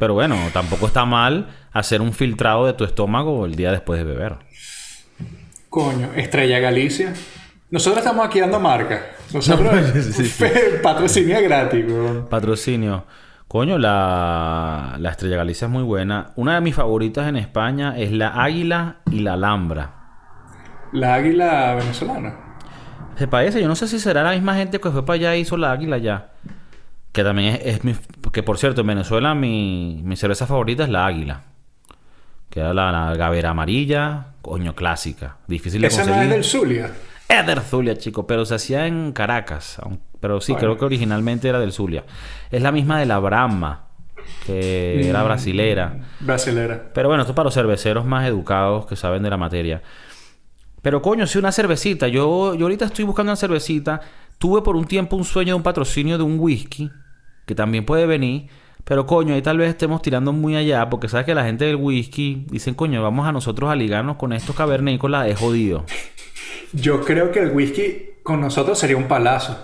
Pero bueno, tampoco está mal hacer un filtrado de tu estómago el día después de beber. Coño, Estrella Galicia. Nosotros estamos aquí dando marca. Nosotros, sí, sí. patrocinio gratis. Patrocinio. Coño, la, la Estrella Galicia es muy buena. Una de mis favoritas en España es la Águila y la Alhambra. La águila venezolana. Se parece, yo no sé si será la misma gente que fue para allá y hizo la águila ya. Que también es, es mi... Que por cierto, en Venezuela mi, mi cerveza favorita es la águila. Que es la, la gavera amarilla, coño, clásica. Difícil de Esa no es del Zulia. Es del Zulia, chico, pero se hacía en Caracas. Pero sí, Bueno. creo que originalmente era del Zulia. Es la misma de la Brahma, que Mm. era brasilera. Brasilera. Pero bueno, esto es para los cerveceros más educados que saben de la materia. Pero coño, sí, una cervecita. Yo, yo ahorita estoy buscando una cervecita. Tuve por un tiempo un sueño de un patrocinio de un whisky, que también puede venir. Pero coño, ahí tal vez estemos tirando muy allá, porque sabes que la gente del whisky dicen, coño, vamos a nosotros a ligarnos con estos cavernícolas, es jodido. Yo creo que el whisky con nosotros sería un palazo.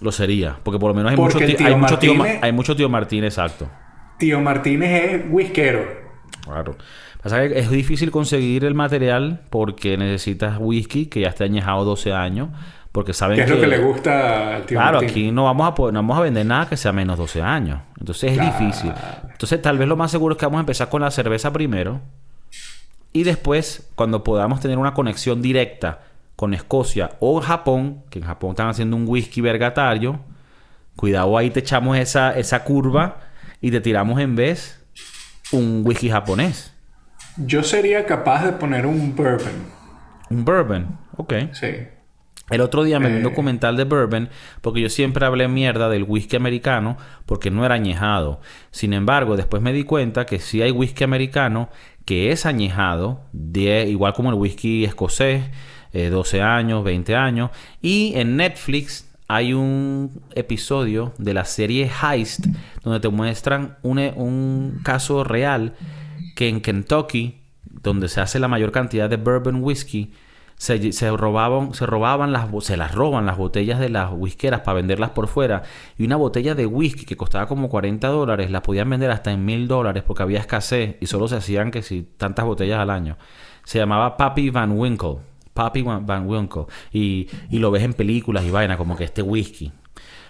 Lo sería, porque por lo menos hay Porque mucho tío, hay mucho tío, hay mucho tío Martín, exacto. Tío Martínez es whiskero. Claro. Pasa que es difícil conseguir el material porque necesitas whisky que ya esté añejado 12 años. Porque saben Que que... es lo que le gusta al tío Claro, Martínez. aquí no vamos a poder, no vamos a vender nada que sea menos 12 años. Entonces es Claro. difícil. Entonces tal vez lo más seguro es que vamos a empezar con la cerveza primero. Y después, cuando podamos tener una conexión directa con Escocia o Japón, que en Japón están haciendo un whisky vergatario, cuidado ahí te echamos esa, esa curva y te tiramos en vez un whisky japonés. Yo sería capaz de poner un bourbon. Un bourbon. Ok. Sí. El otro día me vi un Eh. documental de bourbon porque yo siempre hablé mierda del whisky americano porque no era añejado. Sin embargo, después me di cuenta que sí hay whisky americano que es añejado, de, igual como el whisky escocés, eh, 12 años, 20 años. Y en Netflix hay un episodio de la serie Heist donde te muestran un, un caso real que en Kentucky, donde se hace la mayor cantidad de bourbon whisky, se, robaban, se robaban las, se las roban las botellas de las whiskeras para venderlas por fuera. Y una botella de whisky que costaba como 40 dólares, la podían vender hasta en mil dólares porque había escasez y solo se hacían que si tantas botellas al año. Se llamaba Pappy Van Winkle. Van Van Winkle. Y, y lo ves en películas y vaina, como que este whisky.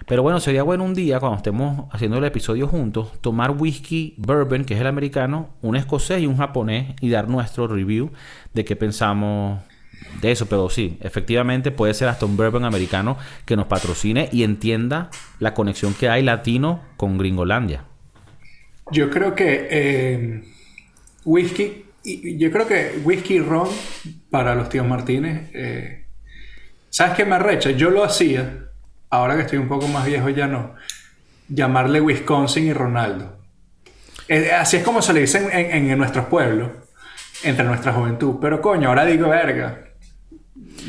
Pero bueno, sería bueno un día, cuando estemos haciendo el episodio juntos, tomar whisky bourbon, que es el americano, un escocés y un japonés, y dar nuestro review de qué pensamos de eso. Pero sí, efectivamente puede ser hasta un bourbon americano que nos patrocine y entienda la conexión que hay latino con Gringolandia. Yo creo que eh, whisky, yo creo que whisky ron para los tíos Martínez. eh, ¿Sabes qué me arrecha? Yo lo hacía, ahora que estoy un poco más viejo ya no, llamarle Wisconsin y Ronaldo. Eh, así es como se le dicen en, en nuestros pueblos, entre nuestra juventud. Pero coño, ahora digo, verga,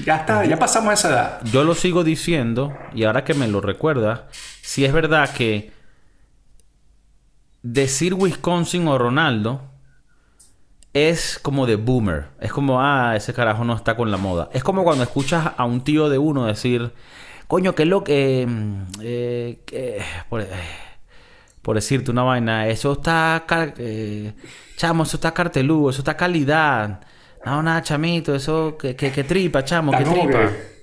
ya está, ya pasamos esa edad. Yo lo sigo diciendo, y ahora que me lo recuerda, si es verdad que decir Wisconsin o Ronaldo es como de boomer. Es como, ah, ese carajo no está con la moda. Es como cuando escuchas a un tío de uno decir, coño, que lo que... mm, eh, por, eh, por decirte una vaina, eso está... eh, chamo, eso está carteludo, eso está calidad. No, nada, chamito, eso... Que, que, que tripa, chamo, que tripa. que-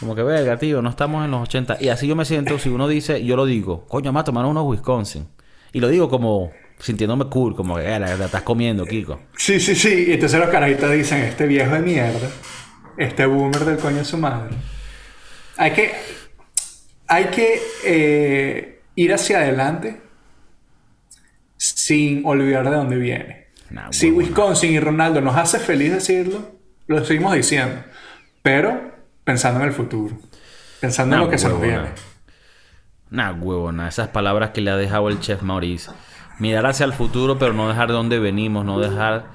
Como que verga, tío, no estamos en los 80. Y así yo me siento, si uno dice, yo lo digo, coño, más tomar unos Wisconsin. Y lo digo como sintiéndome cool, como que "Eh, la, la estás comiendo, Kiko. Sí, sí, sí. Y entonces los carajitos dicen, este viejo de mierda, este boomer del coño de su madre. Hay que, hay que eh, ir hacia adelante sin olvidar de dónde viene. Nah, si Wisconsin y Ronaldo nos hace feliz decirlo, lo seguimos diciendo. Pero pensando en el futuro. Pensando en lo que se nos huevona. viene. Nah, huevona, esas palabras que le ha dejado el chef Maurice. Mirar hacia el futuro, pero no dejar de dónde venimos, no dejar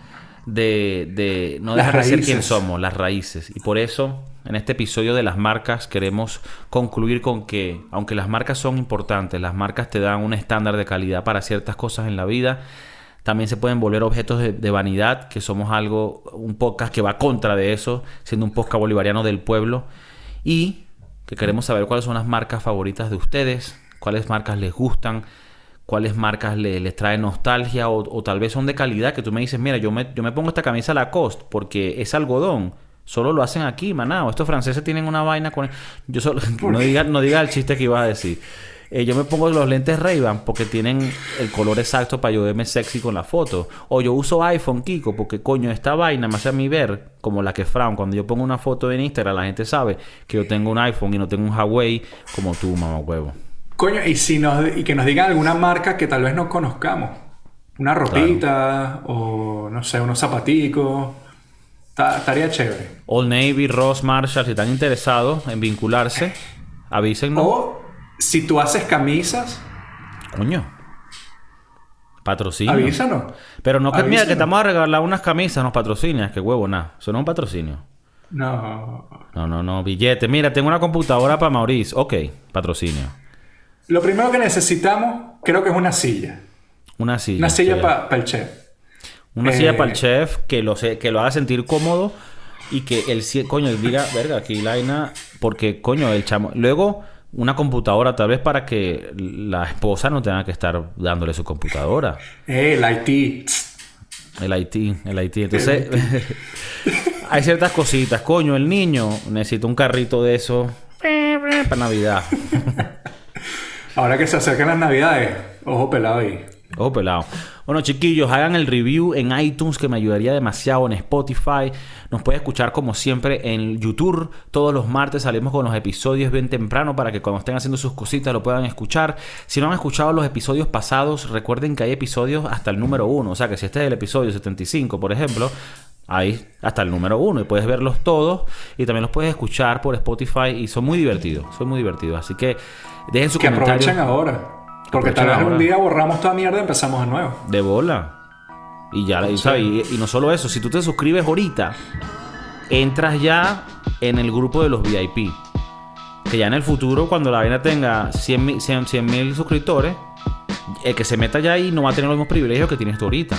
de, de no dejar de ser quien somos, las raíces. Y por eso, en este episodio de las marcas, queremos concluir con que, aunque las marcas son importantes, las marcas te dan un estándar de calidad para ciertas cosas en la vida, también se pueden volver objetos de, de vanidad, que somos algo, un podcast que va contra de eso, siendo un podcast bolivariano del pueblo. Y que queremos saber cuáles son las marcas favoritas de ustedes, cuáles marcas les gustan, cuáles marcas le- les traen nostalgia o, o tal vez son de calidad, que tú me dices, mira, yo me, yo me pongo esta camisa Lacoste porque es algodón. Solo lo hacen aquí, manao. Estos franceses tienen una vaina con... Yo solo... No diga, no diga el chiste que ibas a decir. Eh, yo me pongo los lentes Ray-Ban porque tienen el color exacto para yo verme sexy con la foto. O yo uso iPhone, Kiko, porque coño, esta vaina me hace a mí ver como la que Fran. Cuando yo pongo una foto en Instagram, la gente sabe que yo tengo un iPhone y no tengo un Huawei como tú, mamá huevo. Coño, y, si nos, y que nos digan alguna marca que tal vez no conozcamos. Una ropita o no sé, unos zapaticos. Ta- estaría chévere. Old Navy, Ross, Marshall, si están interesados en vincularse, avísennos. O si tú haces camisas, Coño. Patrocinio. avísanos. Pero no que mira, que estamos a regalar unas camisas, nos patrocinias, que huevo, nada. Eso no es un patrocinio. No. No, no, no, billete. Mira, tengo una computadora para Maurice. Ok, patrocinio. Lo primero que necesitamos, creo que es una silla. Una silla. Una silla para el chef. Una eh, silla para el chef que lo, se- que lo haga sentir cómodo y que el coño diga, verga, aquí la vaina, porque coño, el chamo. Luego, una computadora tal vez para que la esposa no tenga que estar dándole su computadora. Eh, el IT. El IT, el IT. Entonces, hay ciertas cositas. Coño, el niño necesita un carrito de eso para Navidad. Ahora que se acercan las navidades, ojo pelado ahí. Ojo pelado. Bueno, chiquillos, hagan el review en iTunes que me ayudaría demasiado en Spotify. Nos puede escuchar como siempre en YouTube. Todos los martes salimos con los episodios bien temprano para que cuando estén haciendo sus cositas lo puedan escuchar. Si no han escuchado los episodios pasados, recuerden que hay episodios hasta el número uno. O sea que si este es el episodio 75, por ejemplo, hay hasta el número uno y puedes verlos todos y también los puedes escuchar por Spotify y son muy divertidos. Son muy divertidos. Así que dejen su Que comentario. aprovechen ahora. Porque tal vez un día borramos toda mierda y empezamos de nuevo. De bola. Y ya, y, ¿sabes? Y, y no solo eso, si tú te suscribes ahorita, entras ya en el grupo de los VIP. Que ya en el futuro, cuando la vaina tenga 100 mil 100 100 mil suscriptores, el que se meta ya ahí no va a tener los mismos privilegios que tienes tú ahorita.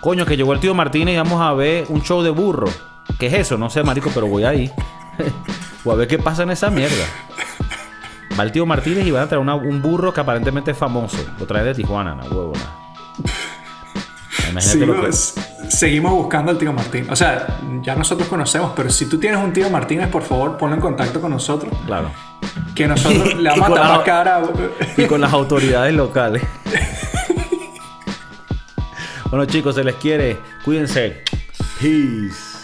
Coño, que llegó el tío Martínez y vamos a ver un show de burro. ¿Qué es eso? No sé, marico, pero voy ahí. o a ver qué pasa en esa mierda. Va el tío Martínez y van a traer una- un burro que aparentemente es famoso. Lo traen de Tijuana, no huevo, Imagínate Sigo- lo que... s- Seguimos buscando al tío Martín. O sea, ya nosotros conocemos, pero si tú tienes un tío Martínez, por favor, ponlo en contacto con nosotros. Claro. Que nosotros le vamos a con la- tapar cara. Y con las autoridades locales. bueno, chicos, se les quiere. Cuídense. Peace.